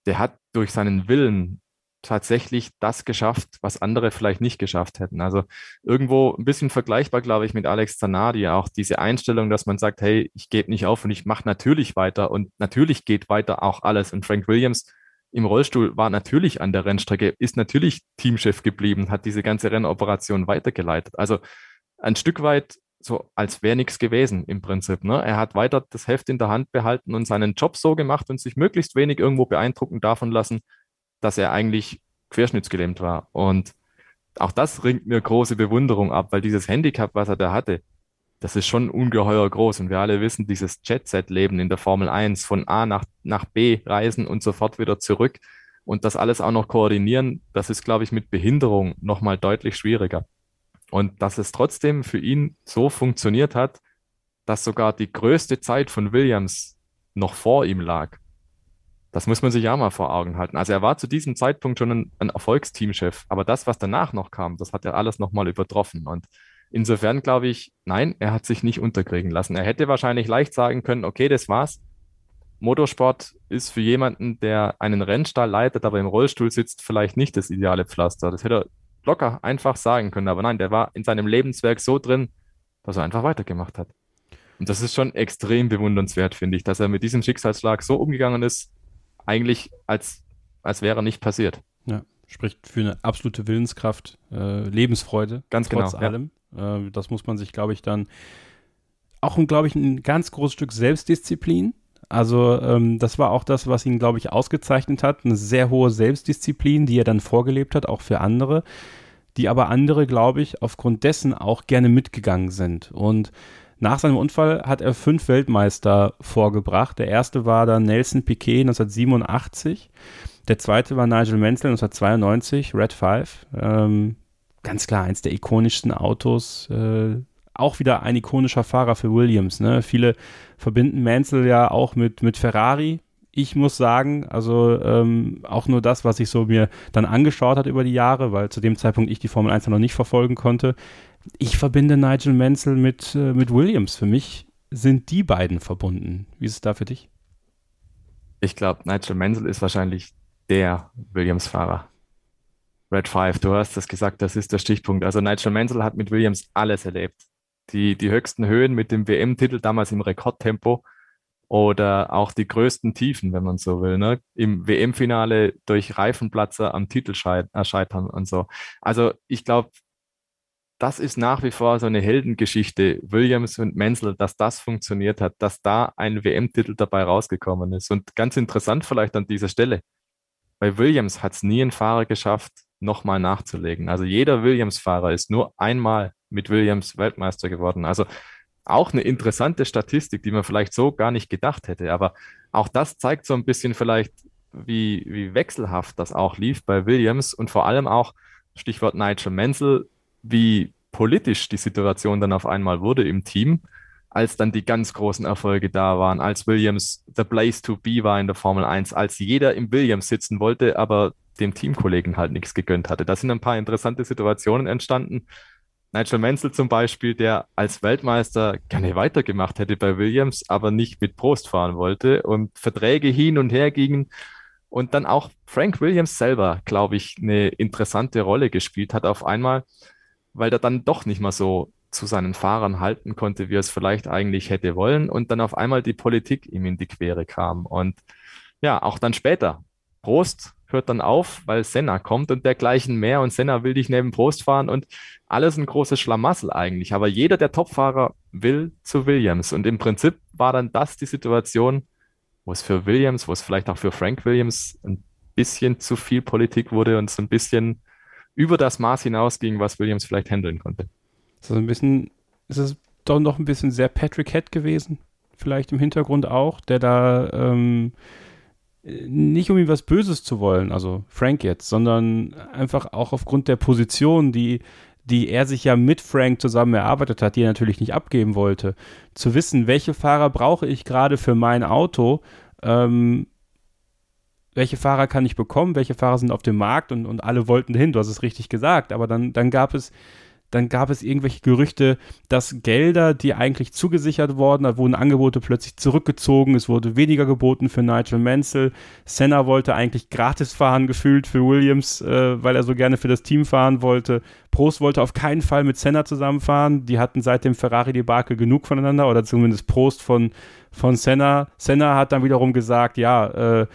der hat durch seinen Willen tatsächlich das geschafft, was andere vielleicht nicht geschafft hätten. Also irgendwo ein bisschen vergleichbar, glaube ich, mit Alex Zanardi. Auch diese Einstellung, dass man sagt, hey, ich gebe nicht auf und ich mache natürlich weiter und natürlich geht weiter auch alles. Und Frank Williams im Rollstuhl war natürlich an der Rennstrecke, ist natürlich Teamchef geblieben, hat diese ganze Rennoperation weitergeleitet. Also ein Stück weit so, als wäre nichts gewesen im Prinzip. Ne? Er hat weiter das Heft in der Hand behalten und seinen Job so gemacht und sich möglichst wenig irgendwo beeindrucken davon lassen, dass er eigentlich querschnittsgelähmt war. Und auch das ringt mir große Bewunderung ab, weil dieses Handicap, was er da hatte, das ist schon ungeheuer groß. Und wir alle wissen, dieses Jet-Set-Leben in der Formel 1 von A nach, nach B reisen und sofort wieder zurück und das alles auch noch koordinieren, das ist, glaube ich, mit Behinderung nochmal deutlich schwieriger. Und dass es trotzdem für ihn so funktioniert hat, dass sogar die größte Zeit von Williams noch vor ihm lag. Das muss man sich ja mal vor Augen halten. Also er war zu diesem Zeitpunkt schon ein, ein Erfolgsteamchef, aber das, was danach noch kam, das hat er alles nochmal übertroffen. Und insofern glaube ich, nein, er hat sich nicht unterkriegen lassen. Er hätte wahrscheinlich leicht sagen können, okay, das war's. Motorsport ist für jemanden, der einen Rennstall leitet, aber im Rollstuhl sitzt, vielleicht nicht das ideale Pflaster. Das hätte er locker einfach sagen können. Aber nein, der war in seinem Lebenswerk so drin, dass er einfach weitergemacht hat. Und das ist schon extrem bewundernswert, finde ich, dass er mit diesem Schicksalsschlag so umgegangen ist, eigentlich als, als wäre nicht passiert. Ja, spricht für eine absolute Willenskraft, äh, Lebensfreude. Ganz trotz genau. allem. Ja. Äh, das muss man sich, glaube ich, dann auch, glaube ich, ein ganz großes Stück Selbstdisziplin. Also ähm, das war auch das, was ihn, glaube ich, ausgezeichnet hat. Eine sehr hohe Selbstdisziplin, die er dann vorgelebt hat, auch für andere, die aber andere, glaube ich, aufgrund dessen auch gerne mitgegangen sind. Und nach seinem Unfall hat er fünf Weltmeister vorgebracht. Der erste war dann Nelson Piquet 1987. Der zweite war Nigel Mansell 1992, Red 5. Ähm, ganz klar, eins der ikonischsten Autos. Äh, auch wieder ein ikonischer Fahrer für Williams. Ne? Viele verbinden Mansell ja auch mit, mit Ferrari. Ich muss sagen, also ähm, auch nur das, was ich so mir dann angeschaut hat über die Jahre, weil zu dem Zeitpunkt ich die Formel 1 noch nicht verfolgen konnte, ich verbinde Nigel Mansell mit, äh, mit Williams. Für mich sind die beiden verbunden. Wie ist es da für dich? Ich glaube, Nigel Mansell ist wahrscheinlich der Williams-Fahrer. Red 5, du hast das gesagt, das ist der Stichpunkt. Also Nigel Mansell hat mit Williams alles erlebt. Die, die höchsten Höhen mit dem WM-Titel damals im Rekordtempo oder auch die größten Tiefen, wenn man so will. Ne? Im WM-Finale durch Reifenplatzer am Titel scheitern und so. Also ich glaube, das ist nach wie vor so eine Heldengeschichte, Williams und Menzel, dass das funktioniert hat, dass da ein WM-Titel dabei rausgekommen ist. Und ganz interessant vielleicht an dieser Stelle, bei Williams hat es nie ein Fahrer geschafft, nochmal nachzulegen. Also jeder Williams-Fahrer ist nur einmal mit Williams Weltmeister geworden. Also auch eine interessante Statistik, die man vielleicht so gar nicht gedacht hätte. Aber auch das zeigt so ein bisschen vielleicht, wie, wie wechselhaft das auch lief bei Williams und vor allem auch, Stichwort Nigel Mansell, wie politisch die Situation dann auf einmal wurde im Team, als dann die ganz großen Erfolge da waren, als Williams the place to be war in der Formel 1, als jeder im Williams sitzen wollte, aber dem Teamkollegen halt nichts gegönnt hatte. Da sind ein paar interessante Situationen entstanden. Nigel Mansell zum Beispiel, der als Weltmeister gerne weitergemacht hätte bei Williams, aber nicht mit Prost fahren wollte und Verträge hin und her gingen. Und dann auch Frank Williams selber, glaube ich, eine interessante Rolle gespielt hat auf einmal weil er dann doch nicht mal so zu seinen Fahrern halten konnte, wie er es vielleicht eigentlich hätte wollen und dann auf einmal die Politik ihm in die Quere kam. Und ja, auch dann später. Prost hört dann auf, weil Senna kommt und dergleichen mehr und Senna will dich neben Prost fahren und alles ein großes Schlamassel eigentlich. Aber jeder der Topfahrer will zu Williams und im Prinzip war dann das die Situation, wo es für Williams, wo es vielleicht auch für Frank Williams ein bisschen zu viel Politik wurde und so ein bisschen über das Maß hinausging, was Williams vielleicht handeln konnte. Ist das ein bisschen, ist es doch noch ein bisschen sehr Patrick Head gewesen? Vielleicht im Hintergrund auch, der da ähm, nicht um ihm was Böses zu wollen, also Frank jetzt, sondern einfach auch aufgrund der Position, die, die er sich ja mit Frank zusammen erarbeitet hat, die er natürlich nicht abgeben wollte, zu wissen, welche Fahrer brauche ich gerade für mein Auto, ähm, welche Fahrer kann ich bekommen, welche Fahrer sind auf dem Markt und, und alle wollten hin, du hast es richtig gesagt, aber dann, dann gab es dann gab es irgendwelche Gerüchte, dass Gelder, die eigentlich zugesichert wurden, da wurden Angebote plötzlich zurückgezogen, es wurde weniger geboten für Nigel Mansell. Senna wollte eigentlich gratis fahren, gefühlt für Williams, äh, weil er so gerne für das Team fahren wollte. Prost wollte auf keinen Fall mit Senna zusammenfahren. Die hatten seit dem Ferrari-Debakel genug voneinander, oder zumindest Prost von, von Senna. Senna hat dann wiederum gesagt, ja, äh,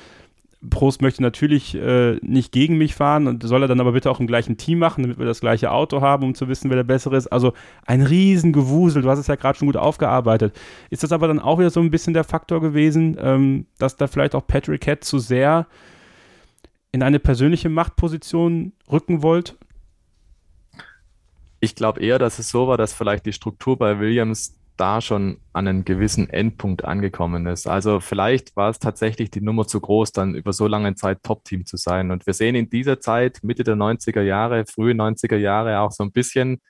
Prost möchte natürlich äh, nicht gegen mich fahren und soll er dann aber bitte auch im gleichen Team machen, damit wir das gleiche Auto haben, um zu wissen, wer der bessere ist. Also ein Riesengewusel, du hast es ja gerade schon gut aufgearbeitet. Ist das aber dann auch wieder so ein bisschen der Faktor gewesen, ähm, dass da vielleicht auch Patrick Head zu sehr in eine persönliche Machtposition rücken wollte? Ich glaube eher, dass es so war, dass vielleicht die Struktur bei Williams da schon an einen gewissen Endpunkt angekommen ist. Also vielleicht war es tatsächlich die Nummer zu groß, dann über so lange Zeit Top-Team zu sein. Und wir sehen in dieser Zeit, Mitte der 90er Jahre, frühe 90er Jahre, auch so ein bisschen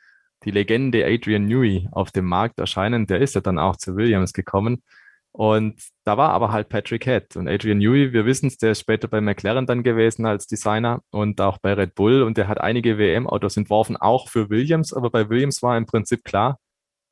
die Legende Adrian Newey auf dem Markt erscheinen. Der ist ja dann auch zu Williams gekommen. Und da war aber halt Patrick Head und Adrian Newey, wir wissen es, der ist später bei McLaren dann gewesen als Designer und auch bei Red Bull und der hat einige WM-Autos entworfen, auch für Williams, aber bei Williams war im Prinzip klar,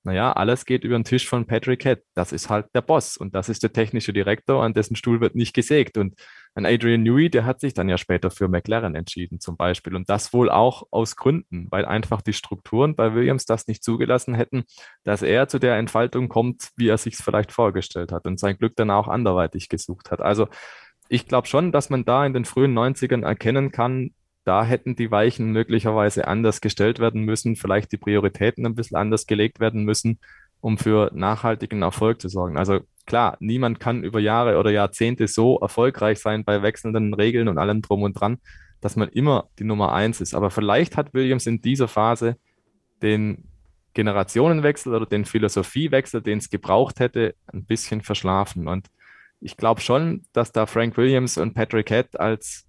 naja, alles geht über den Tisch von Patrick Head. Das ist halt der Boss und das ist der technische Direktor, an dessen Stuhl wird nicht gesägt. Und ein Adrian Newey, der hat sich dann ja später für McLaren entschieden zum Beispiel. Und das wohl auch aus Gründen, weil einfach die Strukturen bei Williams das nicht zugelassen hätten, dass er zu der Entfaltung kommt, wie er sich es vielleicht vorgestellt hat und sein Glück dann auch anderweitig gesucht hat. Also ich glaube schon, dass man da in den frühen 90ern erkennen kann, da hätten die Weichen möglicherweise anders gestellt werden müssen, vielleicht die Prioritäten ein bisschen anders gelegt werden müssen, um für nachhaltigen Erfolg zu sorgen. Also klar, niemand kann über Jahre oder Jahrzehnte so erfolgreich sein bei wechselnden Regeln und allem drum und dran, dass man immer die Nummer eins ist. Aber vielleicht hat Williams in dieser Phase den Generationenwechsel oder den Philosophiewechsel, den es gebraucht hätte, ein bisschen verschlafen. Und ich glaube schon, dass da Frank Williams und Patrick Head als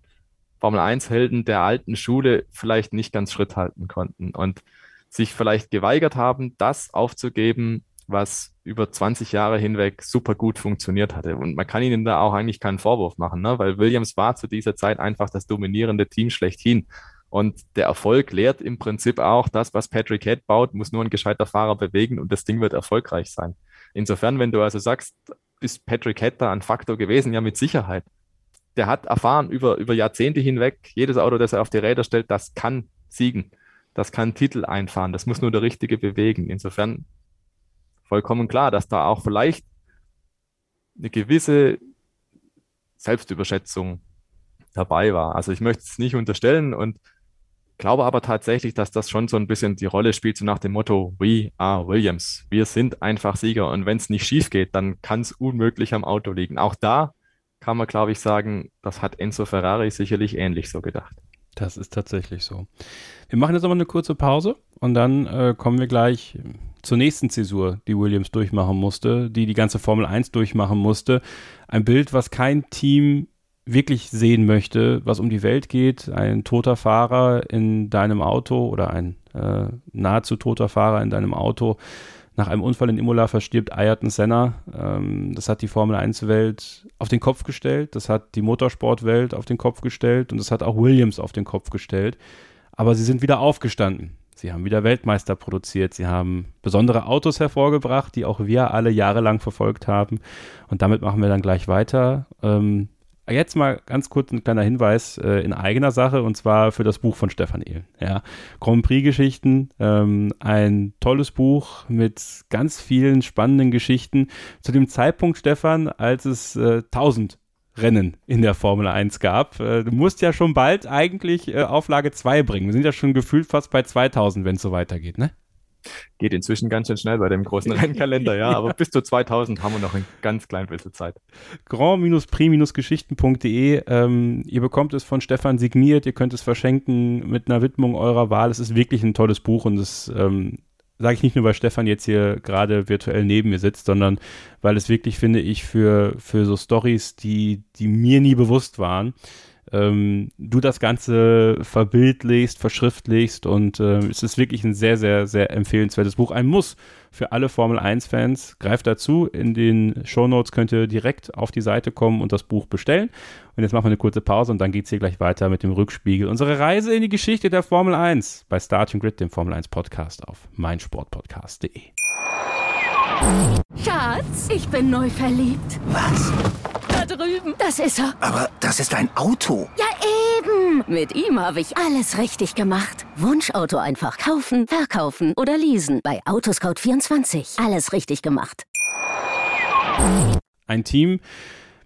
Formel-1-Helden der alten Schule vielleicht nicht ganz Schritt halten konnten und sich vielleicht geweigert haben, das aufzugeben, was über 20 Jahre hinweg super gut funktioniert hatte. Und man kann ihnen da auch eigentlich keinen Vorwurf machen, ne? weil Williams war zu dieser Zeit einfach das dominierende Team schlechthin. Und der Erfolg lehrt im Prinzip auch, das, was Patrick Head baut, muss nur ein gescheiter Fahrer bewegen und das Ding wird erfolgreich sein. Insofern, wenn du also sagst, ist Patrick Head da ein Faktor gewesen? Ja, mit Sicherheit der hat erfahren über, über Jahrzehnte hinweg, jedes Auto, das er auf die Räder stellt, das kann siegen. Das kann Titel einfahren. Das muss nur der Richtige bewegen. Insofern vollkommen klar, dass da auch vielleicht eine gewisse Selbstüberschätzung dabei war. Also ich möchte es nicht unterstellen und glaube aber tatsächlich, dass das schon so ein bisschen die Rolle spielt, so nach dem Motto, we are Williams. Wir sind einfach Sieger und wenn es nicht schief geht, dann kann es unmöglich am Auto liegen. Auch da kann man, glaube ich, sagen, das hat Enzo Ferrari sicherlich ähnlich so gedacht. Das ist tatsächlich so. Wir machen jetzt aber eine kurze Pause und dann äh, kommen wir gleich zur nächsten Zäsur, die Williams durchmachen musste, die die ganze Formel 1 durchmachen musste. Ein Bild, was kein Team wirklich sehen möchte, was um die Welt geht. Ein toter Fahrer in deinem Auto oder ein äh, nahezu toter Fahrer in deinem Auto nach einem Unfall in Imola verstirbt Ayrton Senna. Ähm, das hat die Formel 1-Welt auf den Kopf gestellt, das hat die Motorsportwelt auf den Kopf gestellt und das hat auch Williams auf den Kopf gestellt. Aber sie sind wieder aufgestanden. Sie haben wieder Weltmeister produziert. Sie haben besondere Autos hervorgebracht, die auch wir alle jahrelang verfolgt haben. Und damit machen wir dann gleich weiter. Ähm, Jetzt mal ganz kurz ein kleiner Hinweis äh, in eigener Sache und zwar für das Buch von Stefan Ehlen. Ja. Grand Prix-Geschichten, ähm, ein tolles Buch mit ganz vielen spannenden Geschichten. Zu dem Zeitpunkt, Stefan, als es äh, 1000 Rennen in der Formel 1 gab. Äh, du musst ja schon bald eigentlich äh, Auflage 2 bringen. Wir sind ja schon gefühlt fast bei 2000, wenn es so weitergeht, ne? Geht inzwischen ganz schön schnell bei dem großen [LAUGHS] Rennkalender, ja, aber bis zu 2000 haben wir noch ein ganz klein bisschen Zeit. grand-prix-geschichten.de ähm, Ihr bekommt es von Stefan signiert, ihr könnt es verschenken mit einer Widmung eurer Wahl. Es ist wirklich ein tolles Buch und es ähm, sage ich nicht nur, weil Stefan jetzt hier gerade virtuell neben mir sitzt, sondern weil es wirklich, finde ich, für, für so Stories, die, die mir nie bewusst waren, ähm, du das Ganze verbildlichst, verschriftlichst und äh, es ist wirklich ein sehr, sehr, sehr empfehlenswertes Buch. Ein Muss für alle Formel 1-Fans. Greift dazu. In den Show Notes könnt ihr direkt auf die Seite kommen und das Buch bestellen. Und jetzt machen wir eine kurze Pause und dann geht es hier gleich weiter mit dem Rückspiegel. Unsere Reise in die Geschichte der Formel 1 bei Starting Grid, dem Formel 1 Podcast auf meinsportpodcast.de. Schatz, ich bin neu verliebt. Was? Da drüben. Das ist er. Aber das ist ein Auto. Ja, eben. Mit ihm habe ich alles richtig gemacht. Wunschauto einfach kaufen, verkaufen oder leasen. Bei Autoscout24. Alles richtig gemacht. Ein Team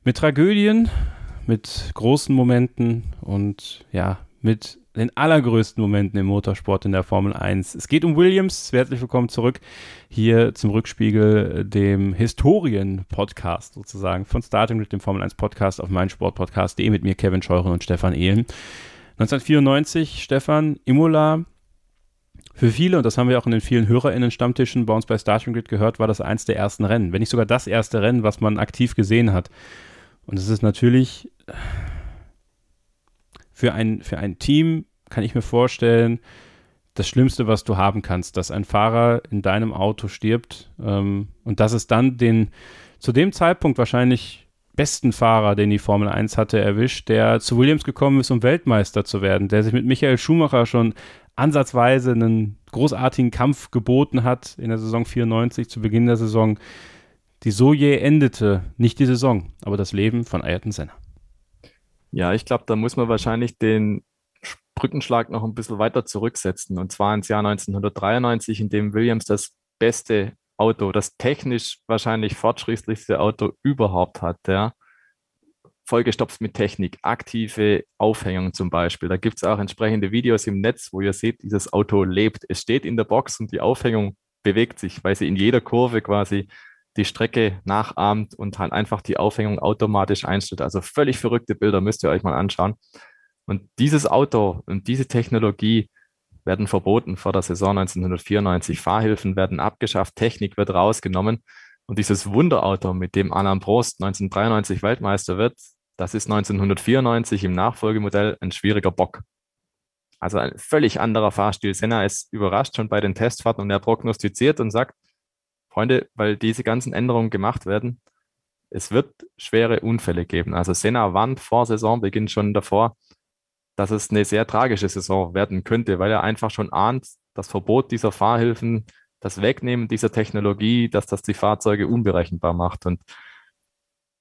mit Tragödien, mit großen Momenten und ja, mit den allergrößten Momenten im Motorsport in der Formel 1. Es geht um Williams. Herzlich willkommen zurück hier zum Rückspiegel, dem Historien-Podcast sozusagen von Starting mit dem Formel 1 Podcast auf meinsportpodcast.de mit mir Kevin Scheuren und Stefan Ehlen. 1994, Stefan, Imola, Für viele, und das haben wir auch in den vielen HörerInnen-Stammtischen bei uns bei Starting Grid gehört, war das eins der ersten Rennen, wenn nicht sogar das erste Rennen, was man aktiv gesehen hat. Und es ist natürlich für ein, für ein Team, kann ich mir vorstellen, das Schlimmste, was du haben kannst, dass ein Fahrer in deinem Auto stirbt ähm, und dass es dann den zu dem Zeitpunkt wahrscheinlich besten Fahrer, den die Formel 1 hatte, erwischt, der zu Williams gekommen ist, um Weltmeister zu werden, der sich mit Michael Schumacher schon ansatzweise einen großartigen Kampf geboten hat in der Saison 94 zu Beginn der Saison, die so je endete, nicht die Saison, aber das Leben von Ayrton Senna. Ja, ich glaube, da muss man wahrscheinlich den Brückenschlag noch ein bisschen weiter zurücksetzen. Und zwar ins Jahr 1993, in dem Williams das beste Auto, das technisch wahrscheinlich fortschrittlichste Auto überhaupt hat. Ja. Vollgestopft mit Technik, aktive Aufhängung zum Beispiel. Da gibt es auch entsprechende Videos im Netz, wo ihr seht, dieses Auto lebt. Es steht in der Box und die Aufhängung bewegt sich, weil sie in jeder Kurve quasi die Strecke nachahmt und halt einfach die Aufhängung automatisch einstellt. Also völlig verrückte Bilder müsst ihr euch mal anschauen. Und dieses Auto und diese Technologie werden verboten vor der Saison 1994. Fahrhilfen werden abgeschafft, Technik wird rausgenommen. Und dieses Wunderauto, mit dem Alain Prost 1993 Weltmeister wird, das ist 1994 im Nachfolgemodell ein schwieriger Bock. Also ein völlig anderer Fahrstil. Senna ist überrascht schon bei den Testfahrten und er prognostiziert und sagt, Freunde, weil diese ganzen Änderungen gemacht werden, es wird schwere Unfälle geben. Also Senna warnt vor Saisonbeginn schon davor, dass es eine sehr tragische Saison werden könnte, weil er einfach schon ahnt, das Verbot dieser Fahrhilfen, das Wegnehmen dieser Technologie, dass das die Fahrzeuge unberechenbar macht. Und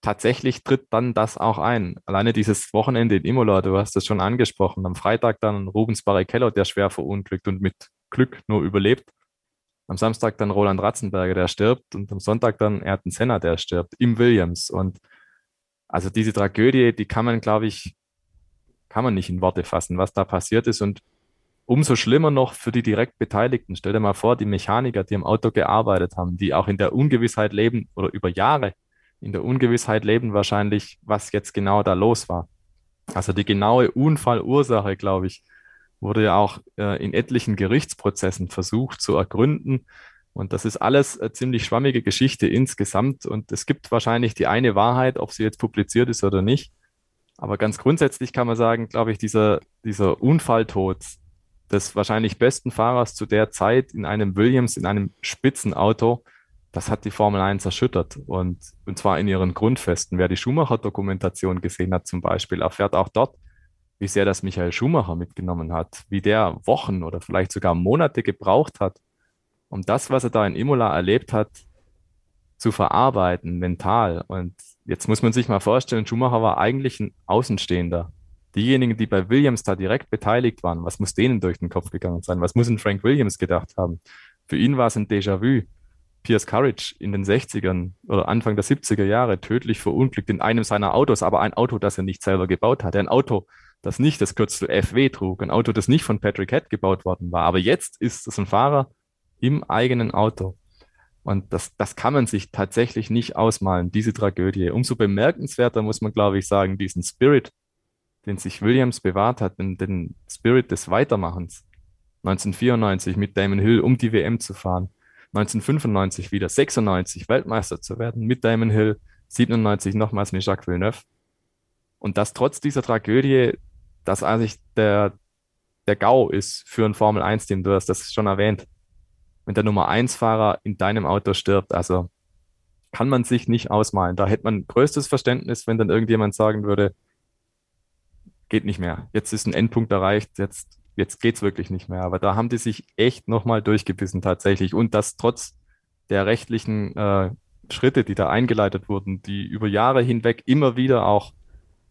tatsächlich tritt dann das auch ein. Alleine dieses Wochenende in Imola, du hast es schon angesprochen, am Freitag dann Rubens Barrichello, der schwer verunglückt und mit Glück nur überlebt. Am Samstag dann Roland Ratzenberger, der stirbt, und am Sonntag dann Ayrton Senna, der stirbt, im Williams. Und also diese Tragödie, die kann man, glaube ich, kann man nicht in Worte fassen, was da passiert ist. Und umso schlimmer noch für die direkt Beteiligten. Stell dir mal vor, die Mechaniker, die im Auto gearbeitet haben, die auch in der Ungewissheit leben oder über Jahre in der Ungewissheit leben wahrscheinlich, was jetzt genau da los war. Also die genaue Unfallursache, glaube ich, wurde ja auch äh, in etlichen Gerichtsprozessen versucht zu ergründen. Und das ist alles eine ziemlich schwammige Geschichte insgesamt. Und es gibt wahrscheinlich die eine Wahrheit, ob sie jetzt publiziert ist oder nicht. Aber ganz grundsätzlich kann man sagen, glaube ich, dieser, dieser Unfalltod des wahrscheinlich besten Fahrers zu der Zeit in einem Williams, in einem Spitzenauto, das hat die Formel 1 erschüttert. Und, und zwar in ihren Grundfesten. Wer die Schumacher-Dokumentation gesehen hat zum Beispiel, erfährt auch dort, wie sehr das Michael Schumacher mitgenommen hat, wie der Wochen oder vielleicht sogar Monate gebraucht hat, um das, was er da in Imola erlebt hat, zu verarbeiten, mental. Und jetzt muss man sich mal vorstellen, Schumacher war eigentlich ein Außenstehender. Diejenigen, die bei Williams da direkt beteiligt waren, was muss denen durch den Kopf gegangen sein? Was muss ein Frank Williams gedacht haben? Für ihn war es ein Déjà-vu. Pierce Courage in den 60ern oder Anfang der 70er Jahre tödlich verunglückt in einem seiner Autos, aber ein Auto, das er nicht selber gebaut hatte. Ein Auto, das nicht das Kürzel FW trug, ein Auto, das nicht von Patrick Head gebaut worden war. Aber jetzt ist es ein Fahrer im eigenen Auto. Und das, das kann man sich tatsächlich nicht ausmalen, diese Tragödie. Umso bemerkenswerter muss man, glaube ich, sagen, diesen Spirit, den sich Williams bewahrt hat, den, den Spirit des Weitermachens. 1994 mit Damon Hill um die WM zu fahren. 1995 wieder, 96 Weltmeister zu werden mit Damon Hill, 97 nochmals mit Jacques Villeneuve. Und das trotz dieser Tragödie das eigentlich der, der GAU ist für ein Formel-1-Team. Du hast das schon erwähnt. Wenn der Nummer 1-Fahrer in deinem Auto stirbt, also kann man sich nicht ausmalen. Da hätte man größtes Verständnis, wenn dann irgendjemand sagen würde, geht nicht mehr. Jetzt ist ein Endpunkt erreicht, jetzt, jetzt geht es wirklich nicht mehr. Aber da haben die sich echt nochmal durchgebissen tatsächlich. Und das trotz der rechtlichen äh, Schritte, die da eingeleitet wurden, die über Jahre hinweg immer wieder auch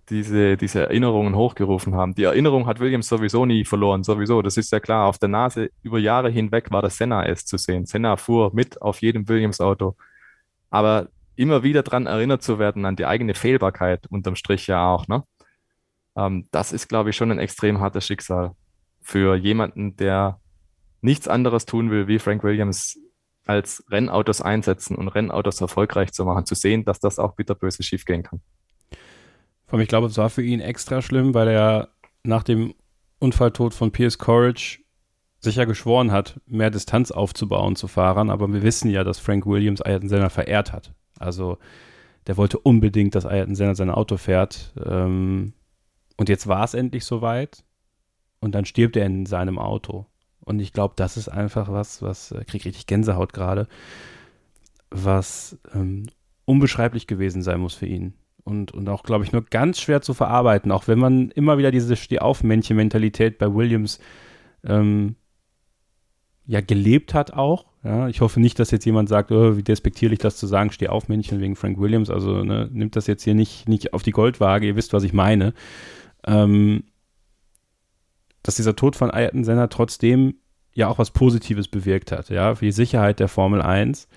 diese, diese Erinnerungen hochgerufen haben. Die Erinnerung hat Williams sowieso nie verloren, sowieso. Das ist ja klar. Auf der Nase über Jahre hinweg war das Senna S zu sehen. Senna fuhr mit auf jedem Williams-Auto. Aber immer wieder daran erinnert zu werden, an die eigene Fehlbarkeit, unterm Strich ja auch, ne? Ähm, das ist, glaube ich, schon ein extrem hartes Schicksal für jemanden, der nichts anderes tun will, wie Frank Williams als Rennautos einsetzen und Rennautos erfolgreich zu machen, zu sehen, dass das auch bitterböse schiefgehen kann. Vor allem, ich glaube, es war für ihn extra schlimm, weil er nach dem Unfalltod von Pierce Courage sich ja geschworen hat, mehr Distanz aufzubauen zu Fahrern, aber wir wissen ja, dass Frank Williams Ayrton Senna verehrt hat. Also der wollte unbedingt, dass Ayrton Senna sein Auto fährt. Ähm, und jetzt war es endlich soweit und dann stirbt er in seinem Auto. Und ich glaube, das ist einfach was, was, äh, richtig Gänsehaut gerade, was ähm, unbeschreiblich gewesen sein muss für ihn. Und, und auch, glaube ich, nur ganz schwer zu verarbeiten, auch wenn man immer wieder diese Steh-auf-Männchen-Mentalität bei Williams ähm, ja gelebt hat auch. Ja, ich hoffe nicht, dass jetzt jemand sagt, oh, wie despektierlich das zu sagen, steh auf Männchen wegen Frank Williams. Also ne, nimmt das jetzt hier nicht, nicht auf die Goldwaage, ihr wisst, was ich meine. Ähm, dass dieser Tod von Ayrton Senna trotzdem ja auch was Positives bewirkt hat, ja, für die Sicherheit der Formel 1,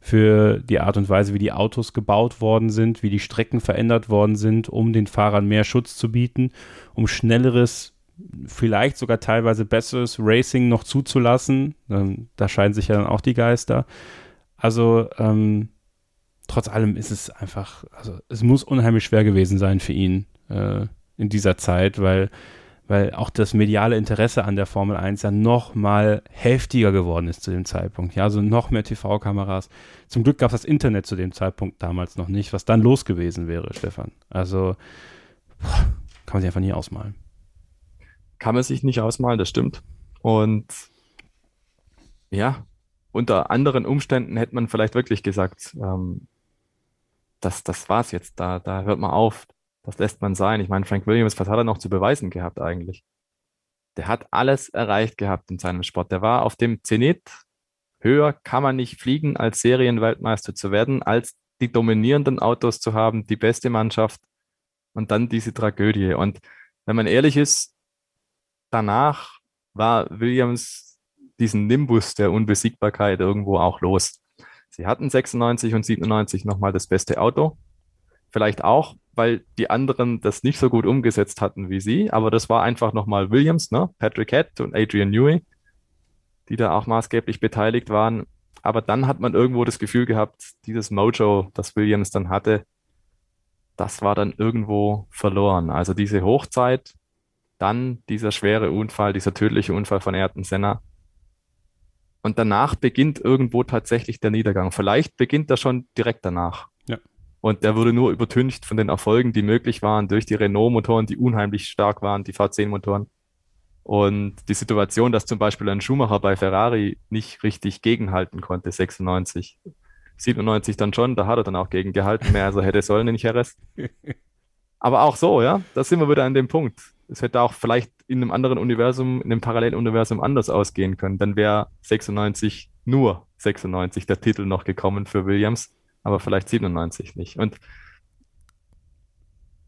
für die Art und Weise, wie die Autos gebaut worden sind, wie die Strecken verändert worden sind, um den Fahrern mehr Schutz zu bieten, um schnelleres vielleicht sogar teilweise besseres Racing noch zuzulassen. Ähm, da scheiden sich ja dann auch die Geister. Also ähm, trotz allem ist es einfach, also es muss unheimlich schwer gewesen sein für ihn äh, in dieser Zeit, weil, weil auch das mediale Interesse an der Formel 1 ja noch mal heftiger geworden ist zu dem Zeitpunkt. Ja, also noch mehr TV-Kameras. Zum Glück gab es das Internet zu dem Zeitpunkt damals noch nicht, was dann los gewesen wäre, Stefan. Also kann man sich einfach nie ausmalen kann man sich nicht ausmalen, das stimmt. Und ja, unter anderen Umständen hätte man vielleicht wirklich gesagt, ähm, das, das war's jetzt, da, da hört man auf, das lässt man sein. Ich meine, Frank Williams, was hat er noch zu beweisen gehabt eigentlich? Der hat alles erreicht gehabt in seinem Sport. Der war auf dem Zenit. Höher kann man nicht fliegen, als Serienweltmeister zu werden, als die dominierenden Autos zu haben, die beste Mannschaft und dann diese Tragödie. Und wenn man ehrlich ist, danach war Williams diesen Nimbus der Unbesiegbarkeit irgendwo auch los. Sie hatten 96 und 97 nochmal das beste Auto. Vielleicht auch, weil die anderen das nicht so gut umgesetzt hatten wie sie, aber das war einfach nochmal Williams, ne? Patrick Head und Adrian Newey, die da auch maßgeblich beteiligt waren. Aber dann hat man irgendwo das Gefühl gehabt, dieses Mojo, das Williams dann hatte, das war dann irgendwo verloren. Also diese Hochzeit dann dieser schwere Unfall, dieser tödliche Unfall von Ayrton Senna. Und danach beginnt irgendwo tatsächlich der Niedergang. Vielleicht beginnt er schon direkt danach. Und der wurde nur übertüncht von den Erfolgen, die möglich waren durch die Renault-Motoren, die unheimlich stark waren, die V10-Motoren. Und die Situation, dass zum Beispiel ein Schumacher bei Ferrari nicht richtig gegenhalten konnte, 96. 97 dann schon, da hat er dann auch gegengehalten, mehr als er hätte sollen in Jerez. [LAUGHS] Aber auch so, ja, da sind wir wieder an dem Punkt es hätte auch vielleicht in einem anderen Universum, in einem Paralleluniversum anders ausgehen können. Dann wäre 96 nur 96 der Titel noch gekommen für Williams, aber vielleicht 97 nicht. Und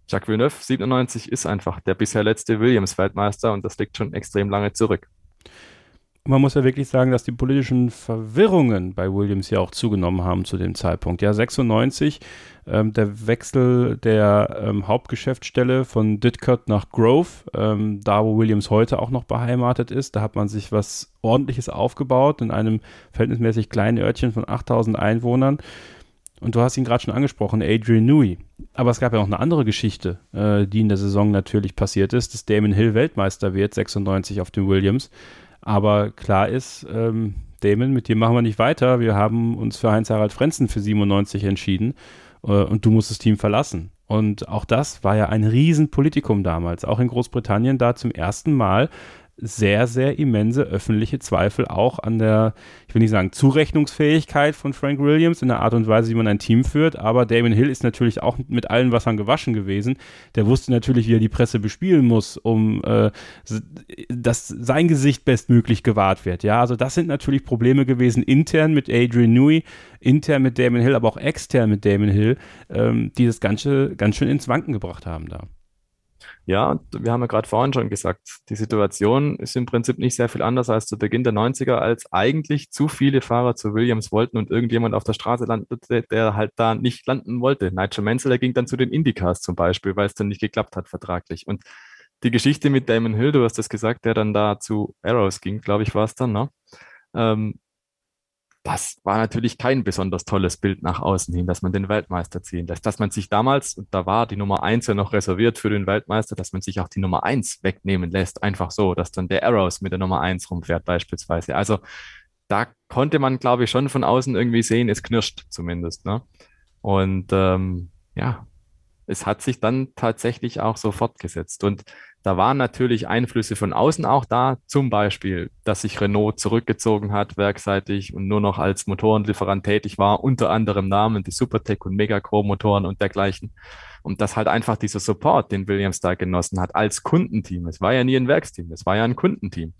Jacques Villeneuve, 97 ist einfach der bisher letzte Williams-Weltmeister und das liegt schon extrem lange zurück. Man muss ja wirklich sagen, dass die politischen Verwirrungen bei Williams ja auch zugenommen haben zu dem Zeitpunkt. Ja, 96 ähm, der Wechsel der ähm, Hauptgeschäftsstelle von Didcot nach Grove, ähm, da wo Williams heute auch noch beheimatet ist. Da hat man sich was Ordentliches aufgebaut in einem verhältnismäßig kleinen Örtchen von 8000 Einwohnern. Und du hast ihn gerade schon angesprochen, Adrian Newey. Aber es gab ja noch eine andere Geschichte, äh, die in der Saison natürlich passiert ist, dass Damon Hill Weltmeister wird, 96 auf dem Williams. Aber klar ist, ähm, Damon, mit dir machen wir nicht weiter. Wir haben uns für Heinz-Harald Frenzen für 97 entschieden äh, und du musst das Team verlassen. Und auch das war ja ein Riesenpolitikum damals, auch in Großbritannien da zum ersten Mal sehr, sehr immense öffentliche Zweifel auch an der, ich will nicht sagen Zurechnungsfähigkeit von Frank Williams in der Art und Weise, wie man ein Team führt, aber Damon Hill ist natürlich auch mit allen Wassern gewaschen gewesen. Der wusste natürlich, wie er die Presse bespielen muss, um äh, dass sein Gesicht bestmöglich gewahrt wird. Ja, also das sind natürlich Probleme gewesen intern mit Adrian Newey, intern mit Damon Hill, aber auch extern mit Damon Hill, ähm, die das Ganze ganz schön ins Wanken gebracht haben da. Ja, wir haben ja gerade vorhin schon gesagt, die Situation ist im Prinzip nicht sehr viel anders als zu Beginn der 90er, als eigentlich zu viele Fahrer zu Williams wollten und irgendjemand auf der Straße landete, der halt da nicht landen wollte. Nigel Mansell, der ging dann zu den Indycars zum Beispiel, weil es dann nicht geklappt hat vertraglich. Und die Geschichte mit Damon Hill, du hast das gesagt, der dann da zu Arrows ging, glaube ich, war es dann, ne? Ähm, das war natürlich kein besonders tolles Bild nach außen hin, dass man den Weltmeister ziehen lässt. Dass man sich damals, und da war die Nummer eins ja noch reserviert für den Weltmeister, dass man sich auch die Nummer eins wegnehmen lässt. Einfach so, dass dann der Arrows mit der Nummer eins rumfährt beispielsweise. Also da konnte man, glaube ich, schon von außen irgendwie sehen, es knirscht zumindest. Ne? Und ähm, ja, es hat sich dann tatsächlich auch so fortgesetzt. Und da waren natürlich Einflüsse von außen auch da, zum Beispiel, dass sich Renault zurückgezogen hat, werkseitig und nur noch als Motorenlieferant tätig war, unter anderem Namen, die Supertech und Megacore Motoren und dergleichen. Und dass halt einfach dieser Support, den Williams da genossen hat, als Kundenteam. Es war ja nie ein Werksteam, es war ja ein Kundenteam.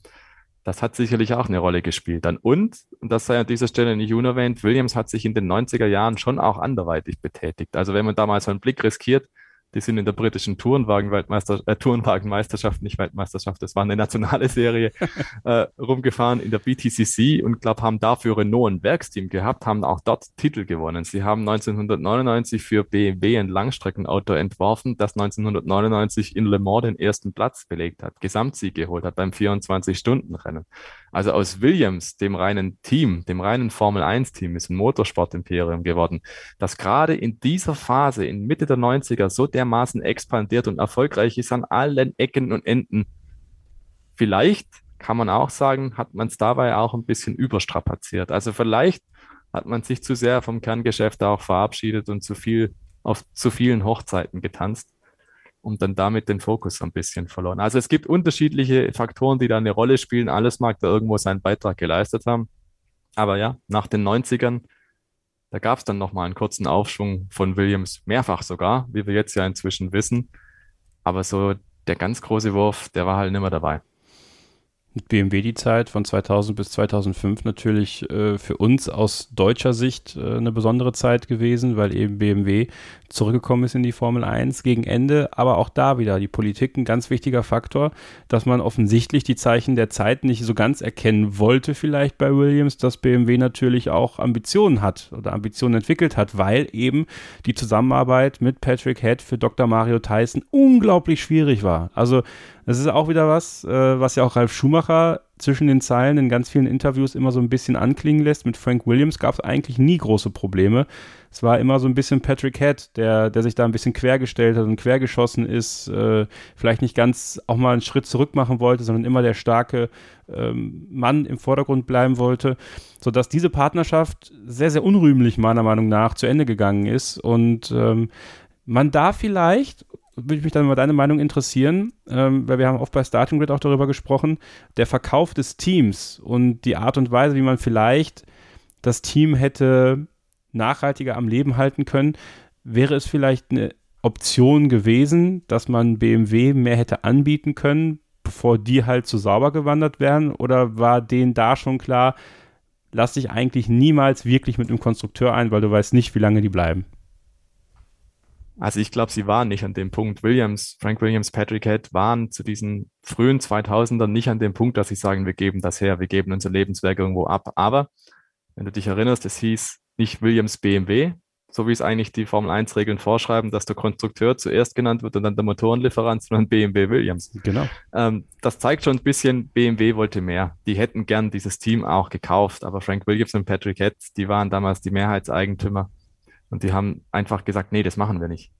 Das hat sicherlich auch eine Rolle gespielt dann. Und, und das sei an dieser Stelle nicht unerwähnt, Williams hat sich in den 90er Jahren schon auch anderweitig betätigt. Also wenn man da mal so einen Blick riskiert, die sind in der britischen Tourenwagen-Weltmeister, äh, Tourenwagenmeisterschaft, nicht Weltmeisterschaft, das war eine nationale Serie, [LAUGHS] äh, rumgefahren in der BTCC und glaube, haben dafür Renault ein Werksteam gehabt, haben auch dort Titel gewonnen. Sie haben 1999 für BMW ein Langstreckenauto entworfen, das 1999 in Le Mans den ersten Platz belegt hat, Gesamtsieg geholt hat beim 24-Stunden-Rennen. Also aus Williams, dem reinen Team, dem reinen Formel-1-Team, ist ein Motorsport-Imperium geworden, das gerade in dieser Phase, in Mitte der 90er, so dermaßen expandiert und erfolgreich ist an allen Ecken und Enden. Vielleicht kann man auch sagen, hat man es dabei auch ein bisschen überstrapaziert. Also vielleicht hat man sich zu sehr vom Kerngeschäft auch verabschiedet und zu viel auf zu vielen Hochzeiten getanzt und dann damit den Fokus ein bisschen verloren. Also es gibt unterschiedliche Faktoren, die da eine Rolle spielen. Alles mag da irgendwo seinen Beitrag geleistet haben. Aber ja, nach den 90ern, da gab es dann nochmal einen kurzen Aufschwung von Williams, mehrfach sogar, wie wir jetzt ja inzwischen wissen. Aber so der ganz große Wurf, der war halt nicht mehr dabei mit BMW die Zeit von 2000 bis 2005 natürlich äh, für uns aus deutscher Sicht äh, eine besondere Zeit gewesen, weil eben BMW zurückgekommen ist in die Formel 1 gegen Ende, aber auch da wieder die Politik ein ganz wichtiger Faktor, dass man offensichtlich die Zeichen der Zeit nicht so ganz erkennen wollte vielleicht bei Williams, dass BMW natürlich auch Ambitionen hat oder Ambitionen entwickelt hat, weil eben die Zusammenarbeit mit Patrick Head für Dr. Mario Tyson unglaublich schwierig war. Also das ist auch wieder was, äh, was ja auch Ralf Schumacher zwischen den Zeilen in ganz vielen Interviews immer so ein bisschen anklingen lässt. Mit Frank Williams gab es eigentlich nie große Probleme. Es war immer so ein bisschen Patrick Head, der, der sich da ein bisschen quergestellt hat und quergeschossen ist, äh, vielleicht nicht ganz auch mal einen Schritt zurück machen wollte, sondern immer der starke ähm, Mann im Vordergrund bleiben wollte, sodass diese Partnerschaft sehr, sehr unrühmlich meiner Meinung nach zu Ende gegangen ist und ähm, man da vielleicht, würde ich mich dann mal deine Meinung interessieren, ähm, weil wir haben oft bei Starting Grid auch darüber gesprochen, der Verkauf des Teams und die Art und Weise, wie man vielleicht das Team hätte nachhaltiger am Leben halten können, wäre es vielleicht eine Option gewesen, dass man BMW mehr hätte anbieten können, bevor die halt zu sauber gewandert wären? Oder war denen da schon klar, lass dich eigentlich niemals wirklich mit einem Konstrukteur ein, weil du weißt nicht, wie lange die bleiben? Also ich glaube, sie waren nicht an dem Punkt. Williams, Frank Williams, Patrick Head waren zu diesen frühen 2000ern nicht an dem Punkt, dass sie sagen, wir geben das her, wir geben unser Lebenswerk irgendwo ab. Aber wenn du dich erinnerst, es hieß nicht Williams BMW, so wie es eigentlich die Formel 1 Regeln vorschreiben, dass der Konstrukteur zuerst genannt wird und dann der Motorenlieferant, sondern BMW Williams. Genau. Ähm, das zeigt schon ein bisschen, BMW wollte mehr. Die hätten gern dieses Team auch gekauft, aber Frank Williams und Patrick Head, die waren damals die Mehrheitseigentümer und die haben einfach gesagt, nee, das machen wir nicht.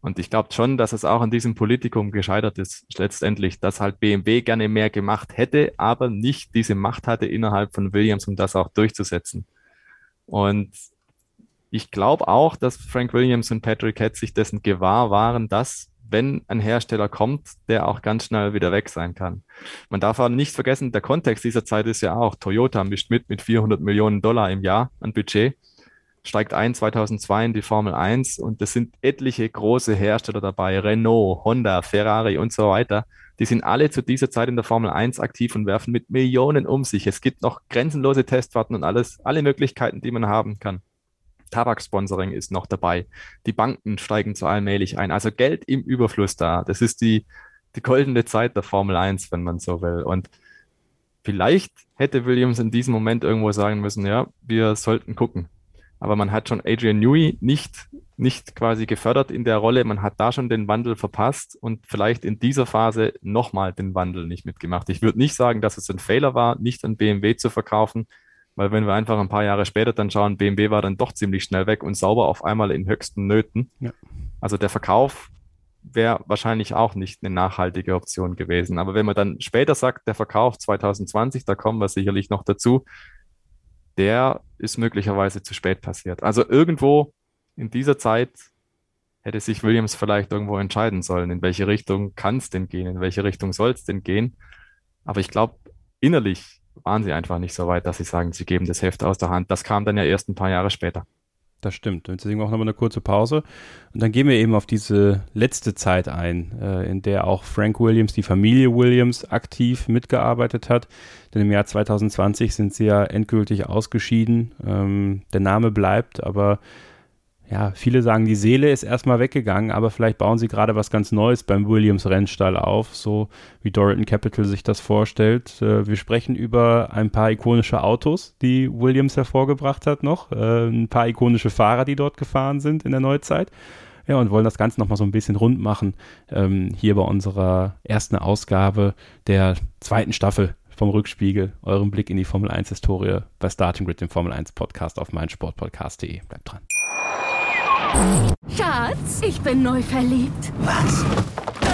Und ich glaube schon, dass es auch an diesem Politikum gescheitert ist, letztendlich, dass halt BMW gerne mehr gemacht hätte, aber nicht diese Macht hatte innerhalb von Williams, um das auch durchzusetzen. Und ich glaube auch, dass Frank Williams und Patrick Head sich dessen gewahr waren, dass wenn ein Hersteller kommt, der auch ganz schnell wieder weg sein kann. Man darf aber nicht vergessen, der Kontext dieser Zeit ist ja auch, Toyota mischt mit mit 400 Millionen Dollar im Jahr an Budget steigt ein 2002 in die Formel 1 und es sind etliche große Hersteller dabei, Renault, Honda, Ferrari und so weiter. Die sind alle zu dieser Zeit in der Formel 1 aktiv und werfen mit Millionen um sich. Es gibt noch grenzenlose Testfahrten und alles, alle Möglichkeiten, die man haben kann. Tabaksponsoring ist noch dabei. Die Banken steigen zu allmählich ein. Also Geld im Überfluss da. Das ist die, die goldene Zeit der Formel 1, wenn man so will. Und vielleicht hätte Williams in diesem Moment irgendwo sagen müssen, ja, wir sollten gucken aber man hat schon Adrian Newey nicht, nicht quasi gefördert in der Rolle. Man hat da schon den Wandel verpasst und vielleicht in dieser Phase nochmal den Wandel nicht mitgemacht. Ich würde nicht sagen, dass es ein Fehler war, nicht an BMW zu verkaufen. Weil wenn wir einfach ein paar Jahre später dann schauen, BMW war dann doch ziemlich schnell weg und sauber auf einmal in höchsten Nöten. Ja. Also der Verkauf wäre wahrscheinlich auch nicht eine nachhaltige Option gewesen. Aber wenn man dann später sagt, der Verkauf 2020, da kommen wir sicherlich noch dazu, der ist möglicherweise zu spät passiert. Also irgendwo in dieser Zeit hätte sich Williams vielleicht irgendwo entscheiden sollen, in welche Richtung kann es denn gehen, in welche Richtung soll es denn gehen. Aber ich glaube, innerlich waren sie einfach nicht so weit, dass sie sagen, sie geben das Heft aus der Hand. Das kam dann ja erst ein paar Jahre später. Das stimmt. Deswegen auch nochmal eine kurze Pause. Und dann gehen wir eben auf diese letzte Zeit ein, äh, in der auch Frank Williams, die Familie Williams, aktiv mitgearbeitet hat. Denn im Jahr 2020 sind sie ja endgültig ausgeschieden. Ähm, der Name bleibt, aber ja, viele sagen, die Seele ist erstmal weggegangen, aber vielleicht bauen sie gerade was ganz Neues beim Williams Rennstall auf, so wie Doralton Capital sich das vorstellt. Äh, wir sprechen über ein paar ikonische Autos, die Williams hervorgebracht hat noch, äh, ein paar ikonische Fahrer, die dort gefahren sind in der Neuzeit. Ja, und wollen das Ganze nochmal so ein bisschen rund machen, ähm, hier bei unserer ersten Ausgabe der zweiten Staffel vom Rückspiegel, eurem Blick in die Formel 1 Historie bei Starting Grid, dem Formel 1 Podcast auf meinsportpodcast.de. Bleibt dran. Schatz, ich bin neu verliebt. Was?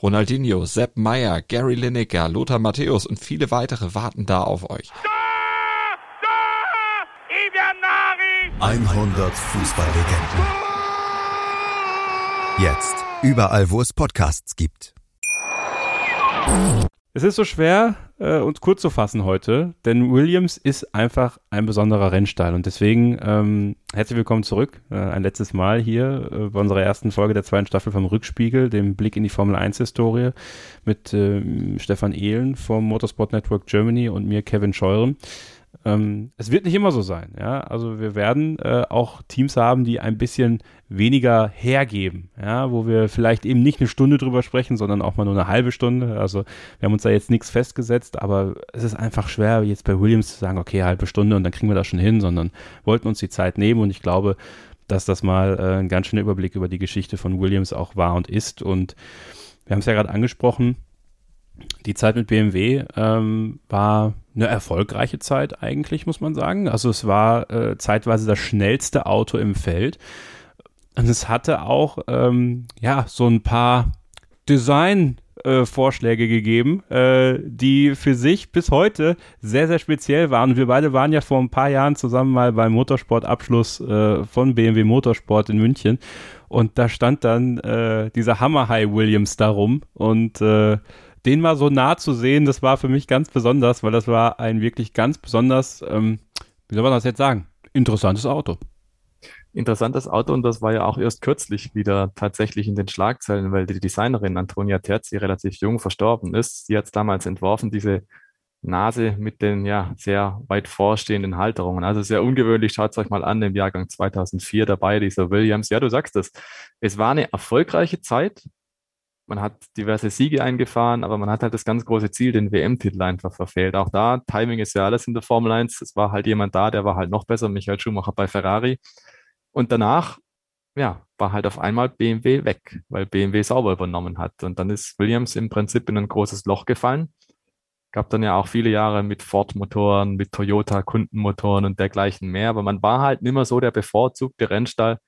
Ronaldinho, Sepp Meyer, Gary Lineker, Lothar Matthäus und viele weitere warten da auf euch. 100 Fußballlegenden. Jetzt. Überall, wo es Podcasts gibt. Es ist so schwer, äh, uns kurz zu fassen heute, denn Williams ist einfach ein besonderer Rennstall und deswegen ähm, herzlich willkommen zurück, äh, ein letztes Mal hier äh, bei unserer ersten Folge der zweiten Staffel vom Rückspiegel, dem Blick in die Formel 1 Historie mit äh, Stefan Ehlen vom Motorsport Network Germany und mir Kevin Scheuren. Ähm, es wird nicht immer so sein, ja. Also wir werden äh, auch Teams haben, die ein bisschen weniger hergeben, ja, wo wir vielleicht eben nicht eine Stunde drüber sprechen, sondern auch mal nur eine halbe Stunde. Also wir haben uns da jetzt nichts festgesetzt, aber es ist einfach schwer, jetzt bei Williams zu sagen, okay, halbe Stunde und dann kriegen wir das schon hin, sondern wollten uns die Zeit nehmen und ich glaube, dass das mal äh, ein ganz schöner Überblick über die Geschichte von Williams auch war und ist. Und wir haben es ja gerade angesprochen, die Zeit mit BMW ähm, war eine erfolgreiche Zeit eigentlich, muss man sagen. Also es war äh, zeitweise das schnellste Auto im Feld. Und es hatte auch, ähm, ja, so ein paar Design- äh, gegeben, äh, die für sich bis heute sehr, sehr speziell waren. Wir beide waren ja vor ein paar Jahren zusammen mal beim Motorsportabschluss äh, von BMW Motorsport in München. Und da stand dann äh, dieser Hammer High Williams darum. Und äh, den mal so nah zu sehen, das war für mich ganz besonders, weil das war ein wirklich ganz besonders, ähm, wie soll man das jetzt sagen, interessantes Auto. Interessantes Auto und das war ja auch erst kürzlich wieder tatsächlich in den Schlagzeilen, weil die Designerin Antonia Terzi relativ jung verstorben ist. Sie hat es damals entworfen, diese Nase mit den ja sehr weit vorstehenden Halterungen. Also sehr ungewöhnlich. Schaut es euch mal an, im Jahrgang 2004 dabei, dieser Williams. Ja, du sagst es. Es war eine erfolgreiche Zeit man hat diverse Siege eingefahren, aber man hat halt das ganz große Ziel, den WM-Titel einfach verfehlt. Auch da, Timing ist ja alles in der Formel 1. Es war halt jemand da, der war halt noch besser, Michael Schumacher bei Ferrari. Und danach, ja, war halt auf einmal BMW weg, weil BMW sauber übernommen hat. Und dann ist Williams im Prinzip in ein großes Loch gefallen. Gab dann ja auch viele Jahre mit Ford-Motoren, mit Toyota-Kundenmotoren und dergleichen mehr. Aber man war halt nimmer so der bevorzugte Rennstall,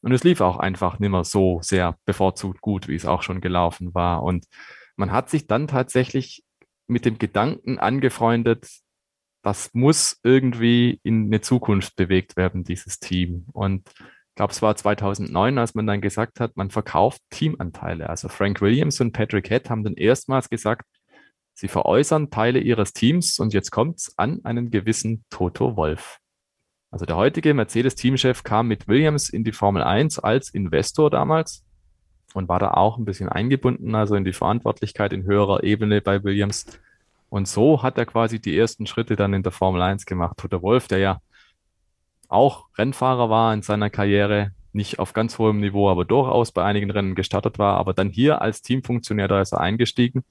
und es lief auch einfach nicht mehr so sehr bevorzugt gut, wie es auch schon gelaufen war. Und man hat sich dann tatsächlich mit dem Gedanken angefreundet, das muss irgendwie in eine Zukunft bewegt werden, dieses Team. Und ich glaube, es war 2009, als man dann gesagt hat, man verkauft Teamanteile. Also Frank Williams und Patrick Head haben dann erstmals gesagt, sie veräußern Teile ihres Teams und jetzt kommt es an einen gewissen Toto Wolf. Also der heutige Mercedes-Teamchef kam mit Williams in die Formel 1 als Investor damals und war da auch ein bisschen eingebunden, also in die Verantwortlichkeit in höherer Ebene bei Williams. Und so hat er quasi die ersten Schritte dann in der Formel 1 gemacht. Toto Wolf, der ja auch Rennfahrer war in seiner Karriere, nicht auf ganz hohem Niveau, aber durchaus bei einigen Rennen gestartet war, aber dann hier als Teamfunktionär, da ist er eingestiegen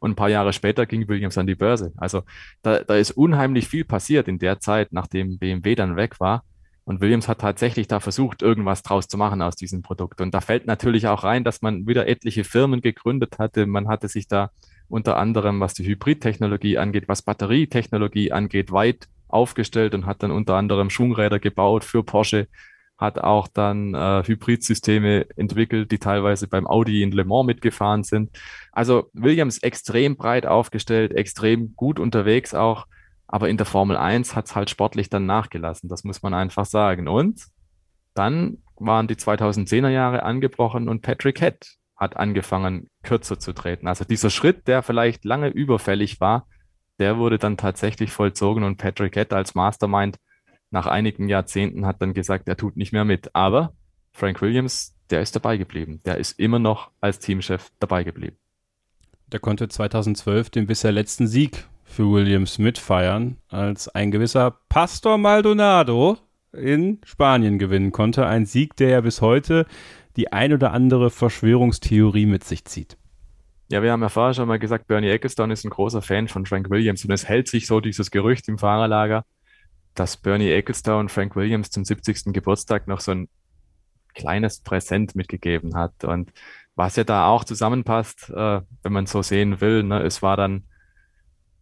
und ein paar Jahre später ging Williams an die Börse. Also da, da ist unheimlich viel passiert in der Zeit, nachdem BMW dann weg war. Und Williams hat tatsächlich da versucht, irgendwas draus zu machen aus diesem Produkt. Und da fällt natürlich auch rein, dass man wieder etliche Firmen gegründet hatte. Man hatte sich da unter anderem, was die Hybridtechnologie angeht, was Batterietechnologie angeht, weit aufgestellt und hat dann unter anderem Schwungräder gebaut für Porsche, hat auch dann äh, Hybridsysteme entwickelt, die teilweise beim Audi in Le Mans mitgefahren sind. Also Williams extrem breit aufgestellt, extrem gut unterwegs auch, aber in der Formel 1 hat es halt sportlich dann nachgelassen, das muss man einfach sagen. Und dann waren die 2010er Jahre angebrochen und Patrick Head hat angefangen, kürzer zu treten. Also dieser Schritt, der vielleicht lange überfällig war, der wurde dann tatsächlich vollzogen und Patrick Head als Mastermind nach einigen Jahrzehnten hat dann gesagt, er tut nicht mehr mit. Aber Frank Williams, der ist dabei geblieben. Der ist immer noch als Teamchef dabei geblieben. Der konnte 2012 den bisher letzten Sieg für Williams mitfeiern, als ein gewisser Pastor Maldonado in Spanien gewinnen konnte. Ein Sieg, der ja bis heute die ein oder andere Verschwörungstheorie mit sich zieht. Ja, wir haben ja vorher schon mal gesagt, Bernie Ecclestone ist ein großer Fan von Frank Williams und es hält sich so dieses Gerücht im Fahrerlager, dass Bernie Ecclestone Frank Williams zum 70. Geburtstag noch so ein kleines Präsent mitgegeben hat. Und was ja da auch zusammenpasst, äh, wenn man so sehen will, ne, es war dann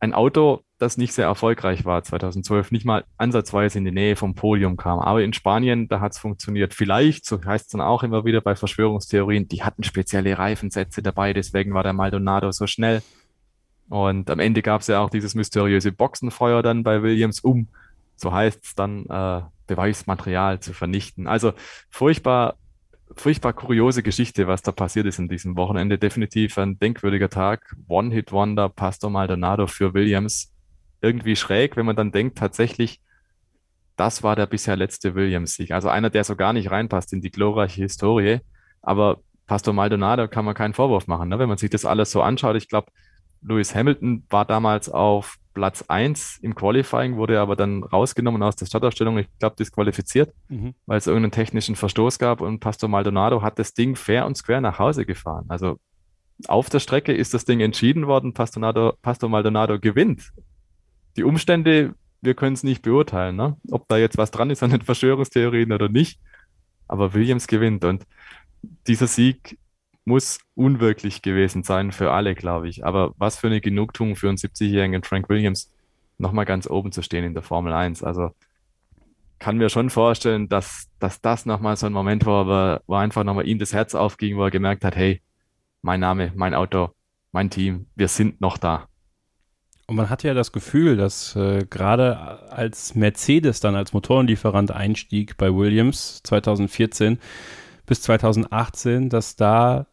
ein Auto, das nicht sehr erfolgreich war 2012, nicht mal ansatzweise in die Nähe vom Podium kam. Aber in Spanien, da hat es funktioniert. Vielleicht, so heißt es dann auch immer wieder bei Verschwörungstheorien, die hatten spezielle Reifensätze dabei, deswegen war der Maldonado so schnell. Und am Ende gab es ja auch dieses mysteriöse Boxenfeuer dann bei Williams, um, so heißt es dann, äh, Beweismaterial zu vernichten. Also furchtbar furchtbar kuriose Geschichte, was da passiert ist in diesem Wochenende. Definitiv ein denkwürdiger Tag. One-Hit-Wonder, Pastor Maldonado für Williams. Irgendwie schräg, wenn man dann denkt, tatsächlich, das war der bisher letzte Williams-Sieg. Also einer, der so gar nicht reinpasst in die glorreiche Historie. Aber Pastor Maldonado kann man keinen Vorwurf machen, ne? wenn man sich das alles so anschaut. Ich glaube, Lewis Hamilton war damals auf Platz 1 im Qualifying, wurde aber dann rausgenommen aus der Startaufstellung, ich glaube disqualifiziert, mhm. weil es irgendeinen technischen Verstoß gab und Pastor Maldonado hat das Ding fair und square nach Hause gefahren. Also auf der Strecke ist das Ding entschieden worden, Pastor, Pastor Maldonado gewinnt. Die Umstände, wir können es nicht beurteilen, ne? ob da jetzt was dran ist an den Verschwörungstheorien oder nicht, aber Williams gewinnt und dieser Sieg muss unwirklich gewesen sein für alle, glaube ich. Aber was für eine Genugtuung für einen 70-jährigen Frank Williams, nochmal ganz oben zu stehen in der Formel 1. Also kann mir schon vorstellen, dass, dass das nochmal so ein Moment war, wo einfach nochmal ihm das Herz aufging, wo er gemerkt hat, hey, mein Name, mein Auto, mein Team, wir sind noch da. Und man hatte ja das Gefühl, dass äh, gerade als Mercedes dann als Motorenlieferant einstieg bei Williams 2014 bis 2018, dass da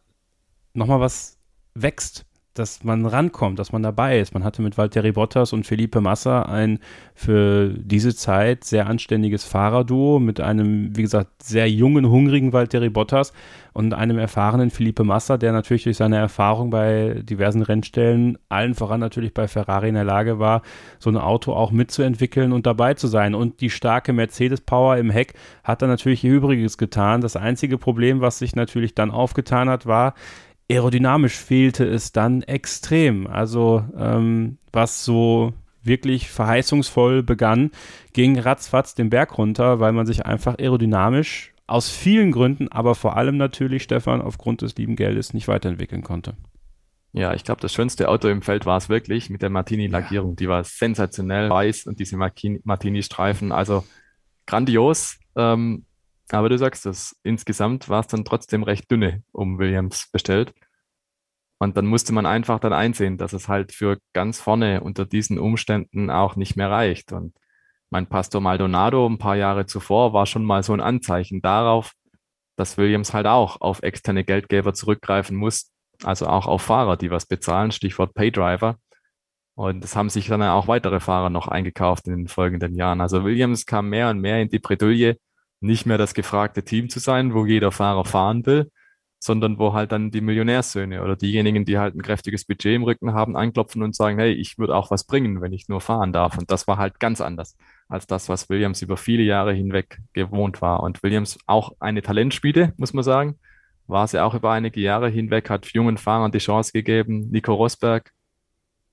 nochmal was wächst, dass man rankommt, dass man dabei ist. Man hatte mit Valtteri Bottas und Felipe Massa ein für diese Zeit sehr anständiges Fahrerduo mit einem, wie gesagt, sehr jungen, hungrigen Valtteri Bottas und einem erfahrenen Felipe Massa, der natürlich durch seine Erfahrung bei diversen Rennstellen, allen voran natürlich bei Ferrari in der Lage war, so ein Auto auch mitzuentwickeln und dabei zu sein. Und die starke Mercedes-Power im Heck hat dann natürlich ihr Übriges getan. Das einzige Problem, was sich natürlich dann aufgetan hat, war, aerodynamisch fehlte es dann extrem. Also ähm, was so wirklich verheißungsvoll begann, ging ratzfatz den Berg runter, weil man sich einfach aerodynamisch aus vielen Gründen, aber vor allem natürlich, Stefan, aufgrund des lieben Geldes nicht weiterentwickeln konnte. Ja, ich glaube, das schönste Auto im Feld war es wirklich mit der Martini-Lackierung. Ja. Die war sensationell weiß und diese Martini-Streifen, also grandios. Ähm, aber du sagst es, insgesamt war es dann trotzdem recht dünne um Williams bestellt. Und dann musste man einfach dann einsehen, dass es halt für ganz vorne unter diesen Umständen auch nicht mehr reicht. Und mein Pastor Maldonado ein paar Jahre zuvor war schon mal so ein Anzeichen darauf, dass Williams halt auch auf externe Geldgeber zurückgreifen muss, also auch auf Fahrer, die was bezahlen, Stichwort Paydriver. Und es haben sich dann auch weitere Fahrer noch eingekauft in den folgenden Jahren. Also Williams kam mehr und mehr in die Bredouille, nicht mehr das gefragte Team zu sein, wo jeder Fahrer fahren will, sondern wo halt dann die Millionärssöhne oder diejenigen, die halt ein kräftiges Budget im Rücken haben, anklopfen und sagen, hey, ich würde auch was bringen, wenn ich nur fahren darf. Und das war halt ganz anders als das, was Williams über viele Jahre hinweg gewohnt war. Und Williams auch eine Talentspiele, muss man sagen, war sie auch über einige Jahre hinweg, hat jungen Fahrern die Chance gegeben. Nico Rosberg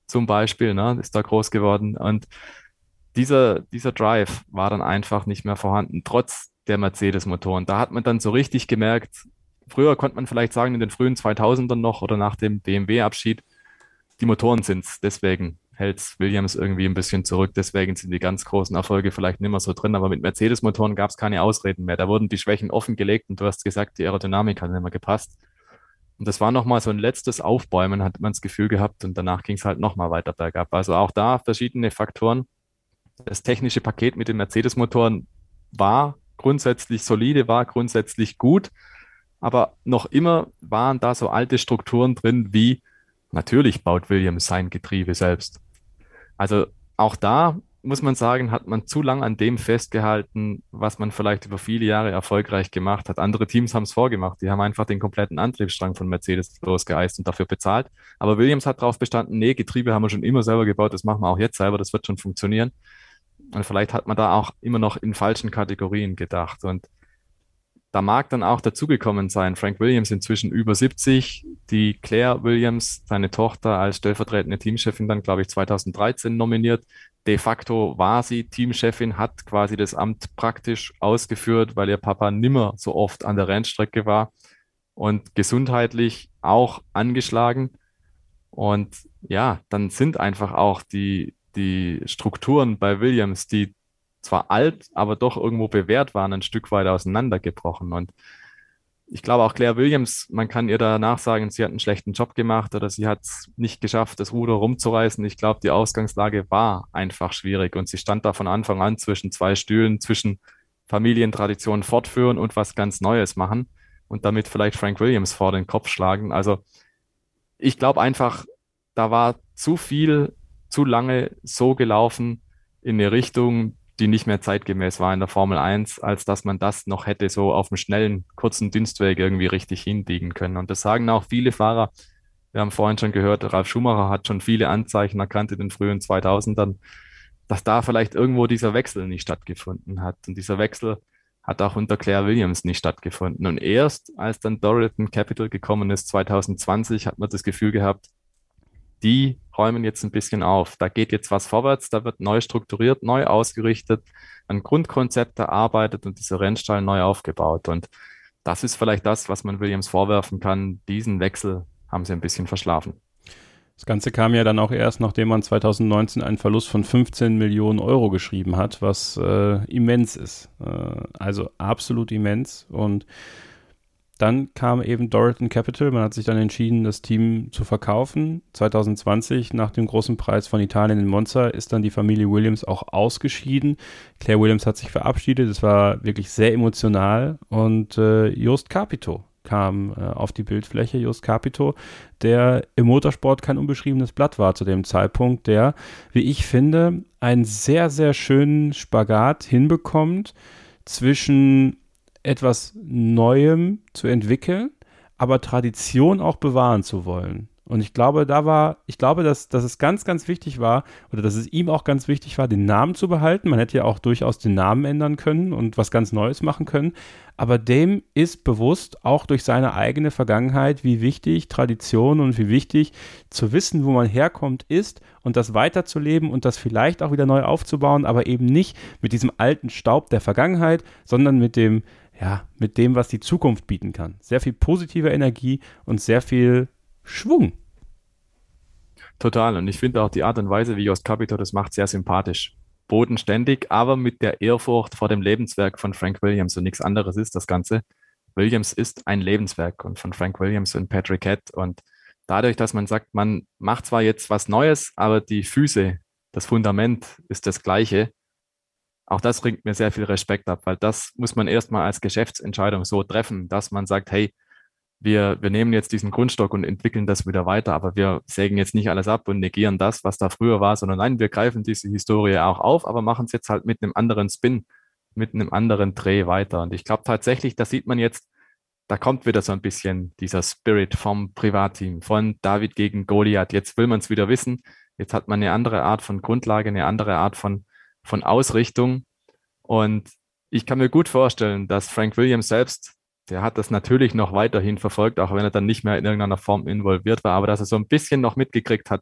zum Beispiel, ne, ist da groß geworden. Und dieser, dieser Drive war dann einfach nicht mehr vorhanden, trotz der Mercedes-Motoren. Da hat man dann so richtig gemerkt, früher konnte man vielleicht sagen, in den frühen 2000ern noch oder nach dem BMW-Abschied, die Motoren sind es. Deswegen hält Williams irgendwie ein bisschen zurück. Deswegen sind die ganz großen Erfolge vielleicht nicht mehr so drin. Aber mit Mercedes-Motoren gab es keine Ausreden mehr. Da wurden die Schwächen offengelegt und du hast gesagt, die Aerodynamik hat nicht mehr gepasst. Und das war nochmal so ein letztes Aufbäumen, hat man das Gefühl gehabt. Und danach ging es halt nochmal weiter bergab. Also auch da verschiedene Faktoren. Das technische Paket mit den Mercedes-Motoren war grundsätzlich solide, war grundsätzlich gut. Aber noch immer waren da so alte Strukturen drin, wie natürlich baut Williams sein Getriebe selbst. Also auch da muss man sagen, hat man zu lang an dem festgehalten, was man vielleicht über viele Jahre erfolgreich gemacht hat. Andere Teams haben es vorgemacht. Die haben einfach den kompletten Antriebsstrang von Mercedes losgeeist und dafür bezahlt. Aber Williams hat darauf bestanden, nee, Getriebe haben wir schon immer selber gebaut, das machen wir auch jetzt selber, das wird schon funktionieren. Und vielleicht hat man da auch immer noch in falschen Kategorien gedacht. Und da mag dann auch dazugekommen sein, Frank Williams inzwischen über 70, die Claire Williams, seine Tochter, als stellvertretende Teamchefin dann, glaube ich, 2013 nominiert. De facto war sie Teamchefin, hat quasi das Amt praktisch ausgeführt, weil ihr Papa nimmer so oft an der Rennstrecke war und gesundheitlich auch angeschlagen. Und ja, dann sind einfach auch die, die Strukturen bei Williams, die zwar alt, aber doch irgendwo bewährt waren, ein Stück weit auseinandergebrochen. Und ich glaube auch Claire Williams, man kann ihr danach sagen, sie hat einen schlechten Job gemacht oder sie hat es nicht geschafft, das Ruder rumzureißen. Ich glaube, die Ausgangslage war einfach schwierig und sie stand da von Anfang an zwischen zwei Stühlen, zwischen Familientraditionen fortführen und was ganz Neues machen und damit vielleicht Frank Williams vor den Kopf schlagen. Also ich glaube einfach, da war zu viel, zu lange so gelaufen in eine Richtung, die nicht mehr zeitgemäß war in der Formel 1, als dass man das noch hätte so auf einem schnellen, kurzen Dienstweg irgendwie richtig hinbiegen können. Und das sagen auch viele Fahrer. Wir haben vorhin schon gehört, Ralf Schumacher hat schon viele Anzeichen erkannt in den frühen 2000ern, dass da vielleicht irgendwo dieser Wechsel nicht stattgefunden hat. Und dieser Wechsel hat auch unter Claire Williams nicht stattgefunden. Und erst als dann Dorothy Capital gekommen ist, 2020, hat man das Gefühl gehabt, die räumen jetzt ein bisschen auf. Da geht jetzt was vorwärts, da wird neu strukturiert, neu ausgerichtet, ein Grundkonzept erarbeitet und dieser Rennstall neu aufgebaut. Und das ist vielleicht das, was man Williams vorwerfen kann. Diesen Wechsel haben sie ein bisschen verschlafen. Das Ganze kam ja dann auch erst, nachdem man 2019 einen Verlust von 15 Millionen Euro geschrieben hat, was äh, immens ist. Äh, also absolut immens. Und dann kam eben Dorothy Capital. Man hat sich dann entschieden, das Team zu verkaufen. 2020, nach dem großen Preis von Italien in Monza, ist dann die Familie Williams auch ausgeschieden. Claire Williams hat sich verabschiedet. Es war wirklich sehr emotional. Und äh, Jost Capito kam äh, auf die Bildfläche. Jost Capito, der im Motorsport kein unbeschriebenes Blatt war zu dem Zeitpunkt, der, wie ich finde, einen sehr, sehr schönen Spagat hinbekommt zwischen etwas Neuem zu entwickeln, aber Tradition auch bewahren zu wollen. Und ich glaube, da war, ich glaube, dass, dass es ganz, ganz wichtig war, oder dass es ihm auch ganz wichtig war, den Namen zu behalten. Man hätte ja auch durchaus den Namen ändern können und was ganz Neues machen können. Aber dem ist bewusst, auch durch seine eigene Vergangenheit, wie wichtig Tradition und wie wichtig zu wissen, wo man herkommt, ist und das weiterzuleben und das vielleicht auch wieder neu aufzubauen, aber eben nicht mit diesem alten Staub der Vergangenheit, sondern mit dem, ja, mit dem, was die Zukunft bieten kann. Sehr viel positive Energie und sehr viel Schwung. Total. Und ich finde auch die Art und Weise, wie Jost Capito das macht, sehr sympathisch. Bodenständig, aber mit der Ehrfurcht vor dem Lebenswerk von Frank Williams und nichts anderes ist das Ganze. Williams ist ein Lebenswerk und von Frank Williams und Patrick Head. Und dadurch, dass man sagt, man macht zwar jetzt was Neues, aber die Füße, das Fundament ist das gleiche, auch das bringt mir sehr viel Respekt ab, weil das muss man erstmal als Geschäftsentscheidung so treffen, dass man sagt, hey, wir, wir nehmen jetzt diesen Grundstock und entwickeln das wieder weiter, aber wir sägen jetzt nicht alles ab und negieren das, was da früher war, sondern nein, wir greifen diese Historie auch auf, aber machen es jetzt halt mit einem anderen Spin, mit einem anderen Dreh weiter. Und ich glaube tatsächlich, da sieht man jetzt da kommt wieder so ein bisschen dieser Spirit vom Privatteam, von David gegen Goliath. Jetzt will man es wieder wissen. Jetzt hat man eine andere Art von Grundlage, eine andere Art von, von Ausrichtung. Und ich kann mir gut vorstellen, dass Frank Williams selbst, der hat das natürlich noch weiterhin verfolgt, auch wenn er dann nicht mehr in irgendeiner Form involviert war, aber dass er so ein bisschen noch mitgekriegt hat,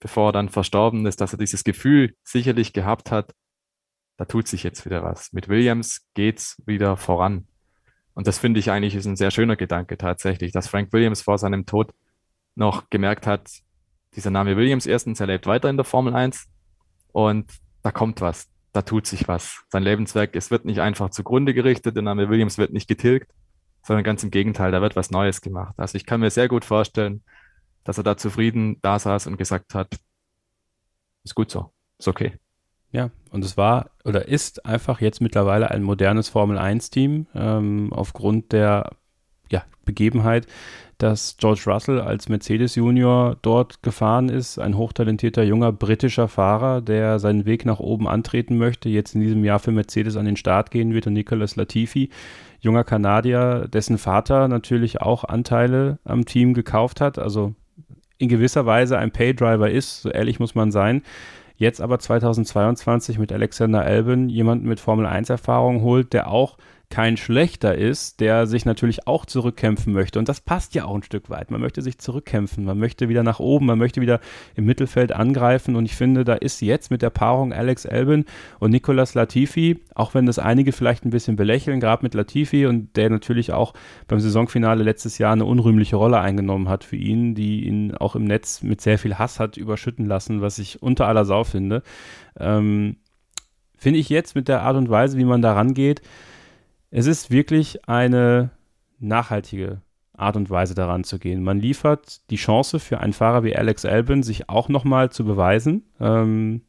bevor er dann verstorben ist, dass er dieses Gefühl sicherlich gehabt hat, da tut sich jetzt wieder was. Mit Williams geht's wieder voran. Und das finde ich eigentlich ist ein sehr schöner Gedanke tatsächlich, dass Frank Williams vor seinem Tod noch gemerkt hat, dieser Name Williams erstens, er lebt weiter in der Formel 1 und da kommt was, da tut sich was. Sein Lebenswerk, es wird nicht einfach zugrunde gerichtet, der Name Williams wird nicht getilgt, sondern ganz im Gegenteil, da wird was Neues gemacht. Also ich kann mir sehr gut vorstellen, dass er da zufrieden da saß und gesagt hat, ist gut so, ist okay. Ja, und es war oder ist einfach jetzt mittlerweile ein modernes Formel-1-Team ähm, aufgrund der ja, Begebenheit, dass George Russell als Mercedes Junior dort gefahren ist, ein hochtalentierter junger britischer Fahrer, der seinen Weg nach oben antreten möchte, jetzt in diesem Jahr für Mercedes an den Start gehen wird und Nicolas Latifi, junger Kanadier, dessen Vater natürlich auch Anteile am Team gekauft hat, also in gewisser Weise ein Paydriver ist, so ehrlich muss man sein. Jetzt aber 2022 mit Alexander Albin jemanden mit Formel 1 Erfahrung holt, der auch kein schlechter ist, der sich natürlich auch zurückkämpfen möchte. Und das passt ja auch ein Stück weit. Man möchte sich zurückkämpfen, man möchte wieder nach oben, man möchte wieder im Mittelfeld angreifen. Und ich finde, da ist jetzt mit der Paarung Alex Albin und Nicolas Latifi, auch wenn das einige vielleicht ein bisschen belächeln, gerade mit Latifi und der natürlich auch beim Saisonfinale letztes Jahr eine unrühmliche Rolle eingenommen hat für ihn, die ihn auch im Netz mit sehr viel Hass hat überschütten lassen, was ich unter aller Sau finde. Ähm, finde ich jetzt mit der Art und Weise, wie man da rangeht, es ist wirklich eine nachhaltige Art und Weise daran zu gehen. Man liefert die Chance für einen Fahrer wie Alex Albin, sich auch nochmal zu beweisen, ähm,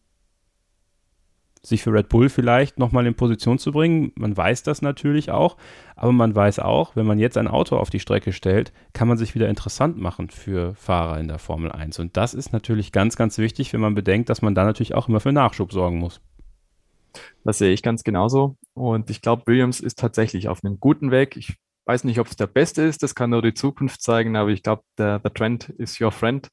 sich für Red Bull vielleicht nochmal in Position zu bringen. Man weiß das natürlich auch, aber man weiß auch, wenn man jetzt ein Auto auf die Strecke stellt, kann man sich wieder interessant machen für Fahrer in der Formel 1. Und das ist natürlich ganz, ganz wichtig, wenn man bedenkt, dass man da natürlich auch immer für Nachschub sorgen muss. Das sehe ich ganz genauso. Und ich glaube, Williams ist tatsächlich auf einem guten Weg. Ich weiß nicht, ob es der beste ist, das kann nur die Zukunft zeigen, aber ich glaube, der, der Trend ist your friend,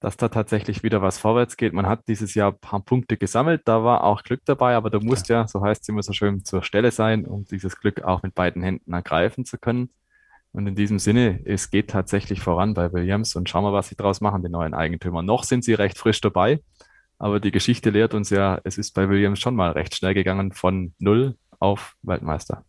dass da tatsächlich wieder was vorwärts geht. Man hat dieses Jahr ein paar Punkte gesammelt, da war auch Glück dabei, aber du musst ja, so heißt es immer so schön, zur Stelle sein, um dieses Glück auch mit beiden Händen ergreifen zu können. Und in diesem Sinne, es geht tatsächlich voran bei Williams und schauen wir, was sie daraus machen, die neuen Eigentümer. Noch sind sie recht frisch dabei. Aber die Geschichte lehrt uns ja, es ist bei Williams schon mal recht schnell gegangen von Null auf Weltmeister.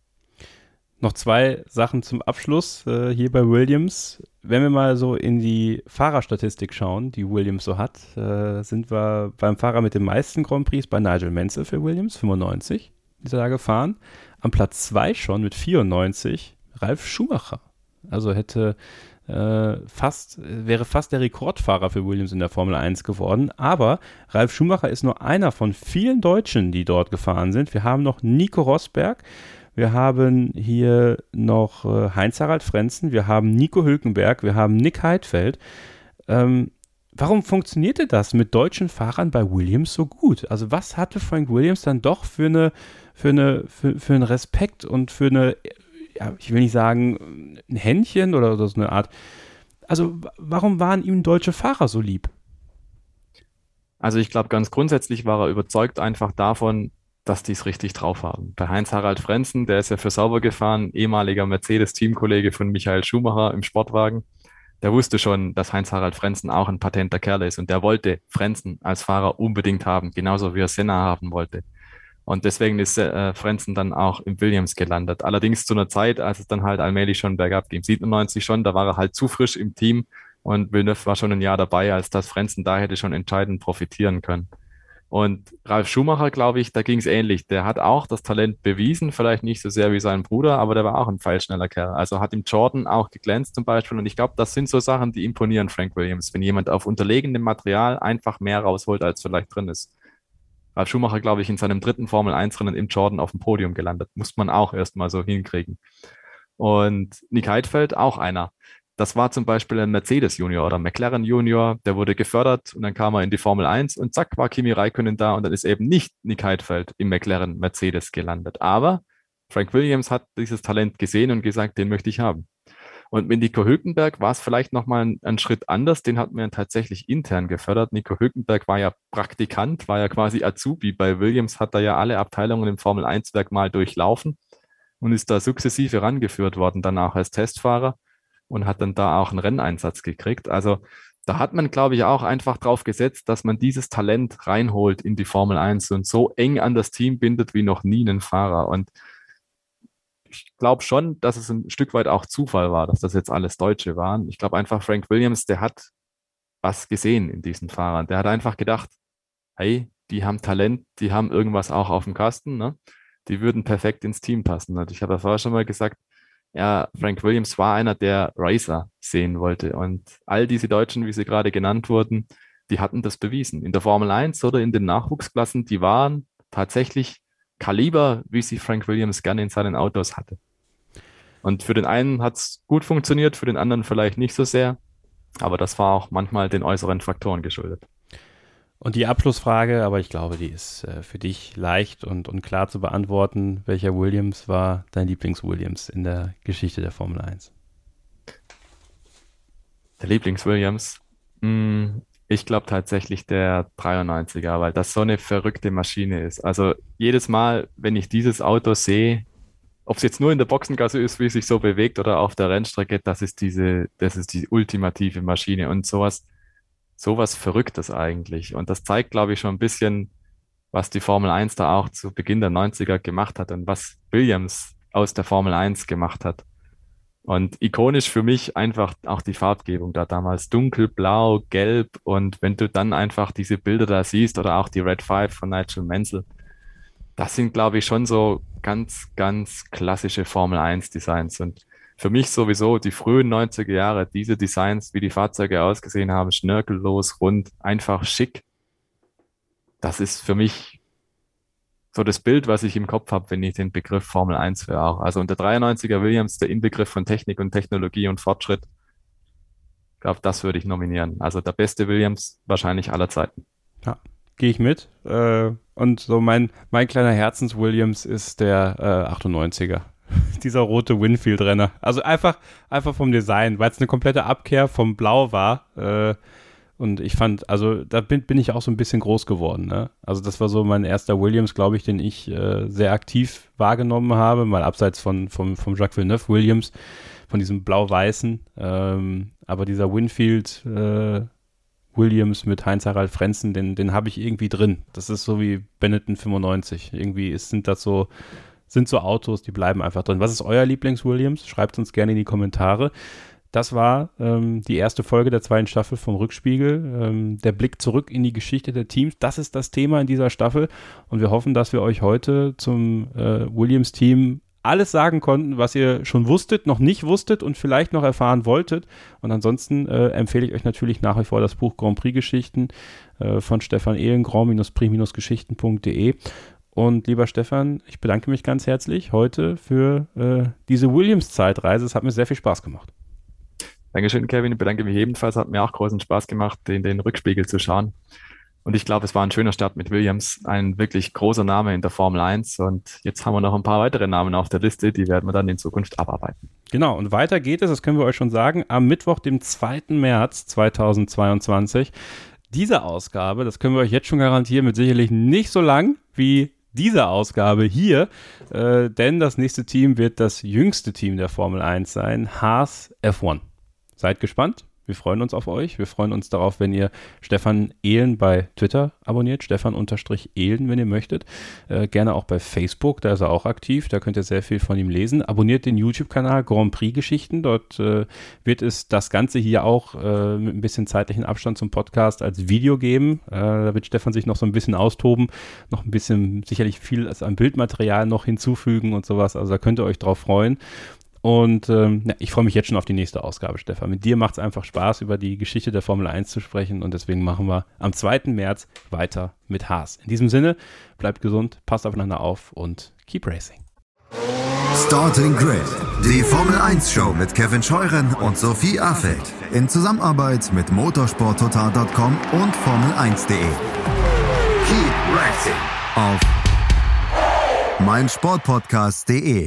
Noch zwei Sachen zum Abschluss äh, hier bei Williams. Wenn wir mal so in die Fahrerstatistik schauen, die Williams so hat, äh, sind wir beim Fahrer mit den meisten Grand Prix bei Nigel Menzel für Williams, 95, ist er da gefahren. Am Platz 2 schon mit 94 Ralf Schumacher. Also hätte äh, fast, wäre fast der Rekordfahrer für Williams in der Formel 1 geworden. Aber Ralf Schumacher ist nur einer von vielen Deutschen, die dort gefahren sind. Wir haben noch Nico Rosberg. Wir haben hier noch äh, Heinz-Harald Frenzen, wir haben Nico Hülkenberg, wir haben Nick Heidfeld. Ähm, warum funktionierte das mit deutschen Fahrern bei Williams so gut? Also was hatte Frank Williams dann doch für eine für eine für, für einen Respekt und für eine ja, ich will nicht sagen, ein Händchen oder so eine Art. Also, warum waren ihm deutsche Fahrer so lieb? Also, ich glaube, ganz grundsätzlich war er überzeugt einfach davon, dass die es richtig drauf haben. Bei Heinz-Harald Frenzen, der ist ja für Sauber gefahren, ehemaliger Mercedes-Teamkollege von Michael Schumacher im Sportwagen. Der wusste schon, dass Heinz-Harald Frenzen auch ein patenter Kerl ist und der wollte Frenzen als Fahrer unbedingt haben, genauso wie er Senna haben wollte. Und deswegen ist äh, Frenzen dann auch im Williams gelandet. Allerdings zu einer Zeit, als es dann halt allmählich schon bergab ging. 97 schon, da war er halt zu frisch im Team und Villeneuve war schon ein Jahr dabei, als das Frenzen da hätte schon entscheidend profitieren können. Und Ralf Schumacher, glaube ich, da ging es ähnlich. Der hat auch das Talent bewiesen, vielleicht nicht so sehr wie sein Bruder, aber der war auch ein pfeilschneller Kerl. Also hat im Jordan auch geglänzt zum Beispiel. Und ich glaube, das sind so Sachen, die imponieren Frank Williams, wenn jemand auf unterlegenem Material einfach mehr rausholt, als vielleicht drin ist. Ralf Schumacher, glaube ich, in seinem dritten Formel-1-Rennen im Jordan auf dem Podium gelandet. Muss man auch erstmal so hinkriegen. Und Nick Heidfeld, auch einer. Das war zum Beispiel ein Mercedes Junior oder McLaren Junior, der wurde gefördert und dann kam er in die Formel 1 und zack, war Kimi Räikkönen da und dann ist eben nicht Nick Heidfeld im McLaren Mercedes gelandet. Aber Frank Williams hat dieses Talent gesehen und gesagt, den möchte ich haben. Und mit Nico Hülkenberg war es vielleicht nochmal ein, ein Schritt anders. Den hat man tatsächlich intern gefördert. Nico Hülkenberg war ja Praktikant, war ja quasi Azubi. Bei Williams hat er ja alle Abteilungen im Formel-1-Werk mal durchlaufen und ist da sukzessive rangeführt worden, dann auch als Testfahrer und hat dann da auch einen Renneinsatz gekriegt. Also da hat man, glaube ich, auch einfach drauf gesetzt, dass man dieses Talent reinholt in die Formel 1 und so eng an das Team bindet wie noch nie einen Fahrer. Und ich glaube schon, dass es ein Stück weit auch Zufall war, dass das jetzt alles Deutsche waren. Ich glaube einfach, Frank Williams, der hat was gesehen in diesen Fahrern. Der hat einfach gedacht, hey, die haben Talent, die haben irgendwas auch auf dem Kasten, ne? die würden perfekt ins Team passen. Und ich habe ja vorher schon mal gesagt, ja, Frank Williams war einer, der Racer sehen wollte. Und all diese Deutschen, wie sie gerade genannt wurden, die hatten das bewiesen. In der Formel 1 oder in den Nachwuchsklassen, die waren tatsächlich Kaliber, wie sie Frank Williams gerne in seinen Autos hatte. Und für den einen hat es gut funktioniert, für den anderen vielleicht nicht so sehr. Aber das war auch manchmal den äußeren Faktoren geschuldet. Und die Abschlussfrage, aber ich glaube, die ist äh, für dich leicht und, und klar zu beantworten. Welcher Williams war dein Lieblings-Williams in der Geschichte der Formel 1? Der Lieblings-Williams? Hm, ich glaube tatsächlich der 93er, weil das so eine verrückte Maschine ist. Also jedes Mal, wenn ich dieses Auto sehe, ob es jetzt nur in der Boxengasse ist, wie es sich so bewegt oder auf der Rennstrecke, das ist diese, das ist die ultimative Maschine und sowas, sowas Verrücktes eigentlich. Und das zeigt, glaube ich, schon ein bisschen, was die Formel 1 da auch zu Beginn der 90er gemacht hat und was Williams aus der Formel 1 gemacht hat. Und ikonisch für mich einfach auch die Farbgebung da damals. Dunkel, blau, gelb. Und wenn du dann einfach diese Bilder da siehst oder auch die Red Five von Nigel Menzel, das sind, glaube ich, schon so ganz, ganz klassische Formel 1 Designs. Und für mich sowieso die frühen 90er Jahre, diese Designs, wie die Fahrzeuge ausgesehen haben, schnörkellos, rund, einfach schick. Das ist für mich so das Bild, was ich im Kopf habe, wenn ich den Begriff Formel 1 höre auch. Also unter 93er Williams, der Inbegriff von Technik und Technologie und Fortschritt. Ich glaube, das würde ich nominieren. Also der beste Williams wahrscheinlich aller Zeiten. Ja, gehe ich mit. Äh, und so mein, mein kleiner Herzens-Williams ist der äh, 98er. [LAUGHS] Dieser rote Winfield-Renner. Also einfach, einfach vom Design, weil es eine komplette Abkehr vom Blau war. Äh, und ich fand, also da bin, bin ich auch so ein bisschen groß geworden. Ne? Also das war so mein erster Williams, glaube ich, den ich äh, sehr aktiv wahrgenommen habe, mal abseits von vom, vom Jacques Villeneuve Williams, von diesem blau-weißen. Ähm, aber dieser Winfield äh, Williams mit Heinz-Harald Frenzen, den, den habe ich irgendwie drin. Das ist so wie Benetton 95. Irgendwie ist, sind das so, sind so Autos, die bleiben einfach drin. Was ist euer Lieblings-Williams? Schreibt uns gerne in die Kommentare. Das war ähm, die erste Folge der zweiten Staffel vom Rückspiegel. Ähm, der Blick zurück in die Geschichte der Teams. Das ist das Thema in dieser Staffel. Und wir hoffen, dass wir euch heute zum äh, Williams-Team alles sagen konnten, was ihr schon wusstet, noch nicht wusstet und vielleicht noch erfahren wolltet. Und ansonsten äh, empfehle ich euch natürlich nach wie vor das Buch Grand Prix Geschichten äh, von Stefan Ehlen, grand-prix-geschichten.de. Und lieber Stefan, ich bedanke mich ganz herzlich heute für äh, diese Williams-Zeitreise. Es hat mir sehr viel Spaß gemacht. Dankeschön, Kevin. Ich bedanke mich ebenfalls. Hat mir auch großen Spaß gemacht, in den Rückspiegel zu schauen. Und ich glaube, es war ein schöner Start mit Williams. Ein wirklich großer Name in der Formel 1. Und jetzt haben wir noch ein paar weitere Namen auf der Liste. Die werden wir dann in Zukunft abarbeiten. Genau. Und weiter geht es, das können wir euch schon sagen, am Mittwoch, dem 2. März 2022. Diese Ausgabe, das können wir euch jetzt schon garantieren, mit sicherlich nicht so lang wie diese Ausgabe hier, äh, denn das nächste Team wird das jüngste Team der Formel 1 sein, Haas F1. Seid gespannt. Wir freuen uns auf euch. Wir freuen uns darauf, wenn ihr Stefan Ehlen bei Twitter abonniert. Stefan-Ehlen, wenn ihr möchtet. Äh, gerne auch bei Facebook, da ist er auch aktiv. Da könnt ihr sehr viel von ihm lesen. Abonniert den YouTube-Kanal Grand Prix Geschichten. Dort äh, wird es das Ganze hier auch äh, mit ein bisschen zeitlichen Abstand zum Podcast als Video geben. Äh, da wird Stefan sich noch so ein bisschen austoben, noch ein bisschen sicherlich viel an Bildmaterial noch hinzufügen und sowas. Also da könnt ihr euch drauf freuen. Und ähm, ja, ich freue mich jetzt schon auf die nächste Ausgabe, Stefan. Mit dir macht es einfach Spaß, über die Geschichte der Formel 1 zu sprechen. Und deswegen machen wir am 2. März weiter mit Haas. In diesem Sinne, bleibt gesund, passt aufeinander auf und keep racing. Starting Grid, die Formel 1 Show mit Kevin Scheuren und Sophie Affeld. In Zusammenarbeit mit motorsporttotal.com und Formel1.de. Keep racing auf meinsportpodcast.de.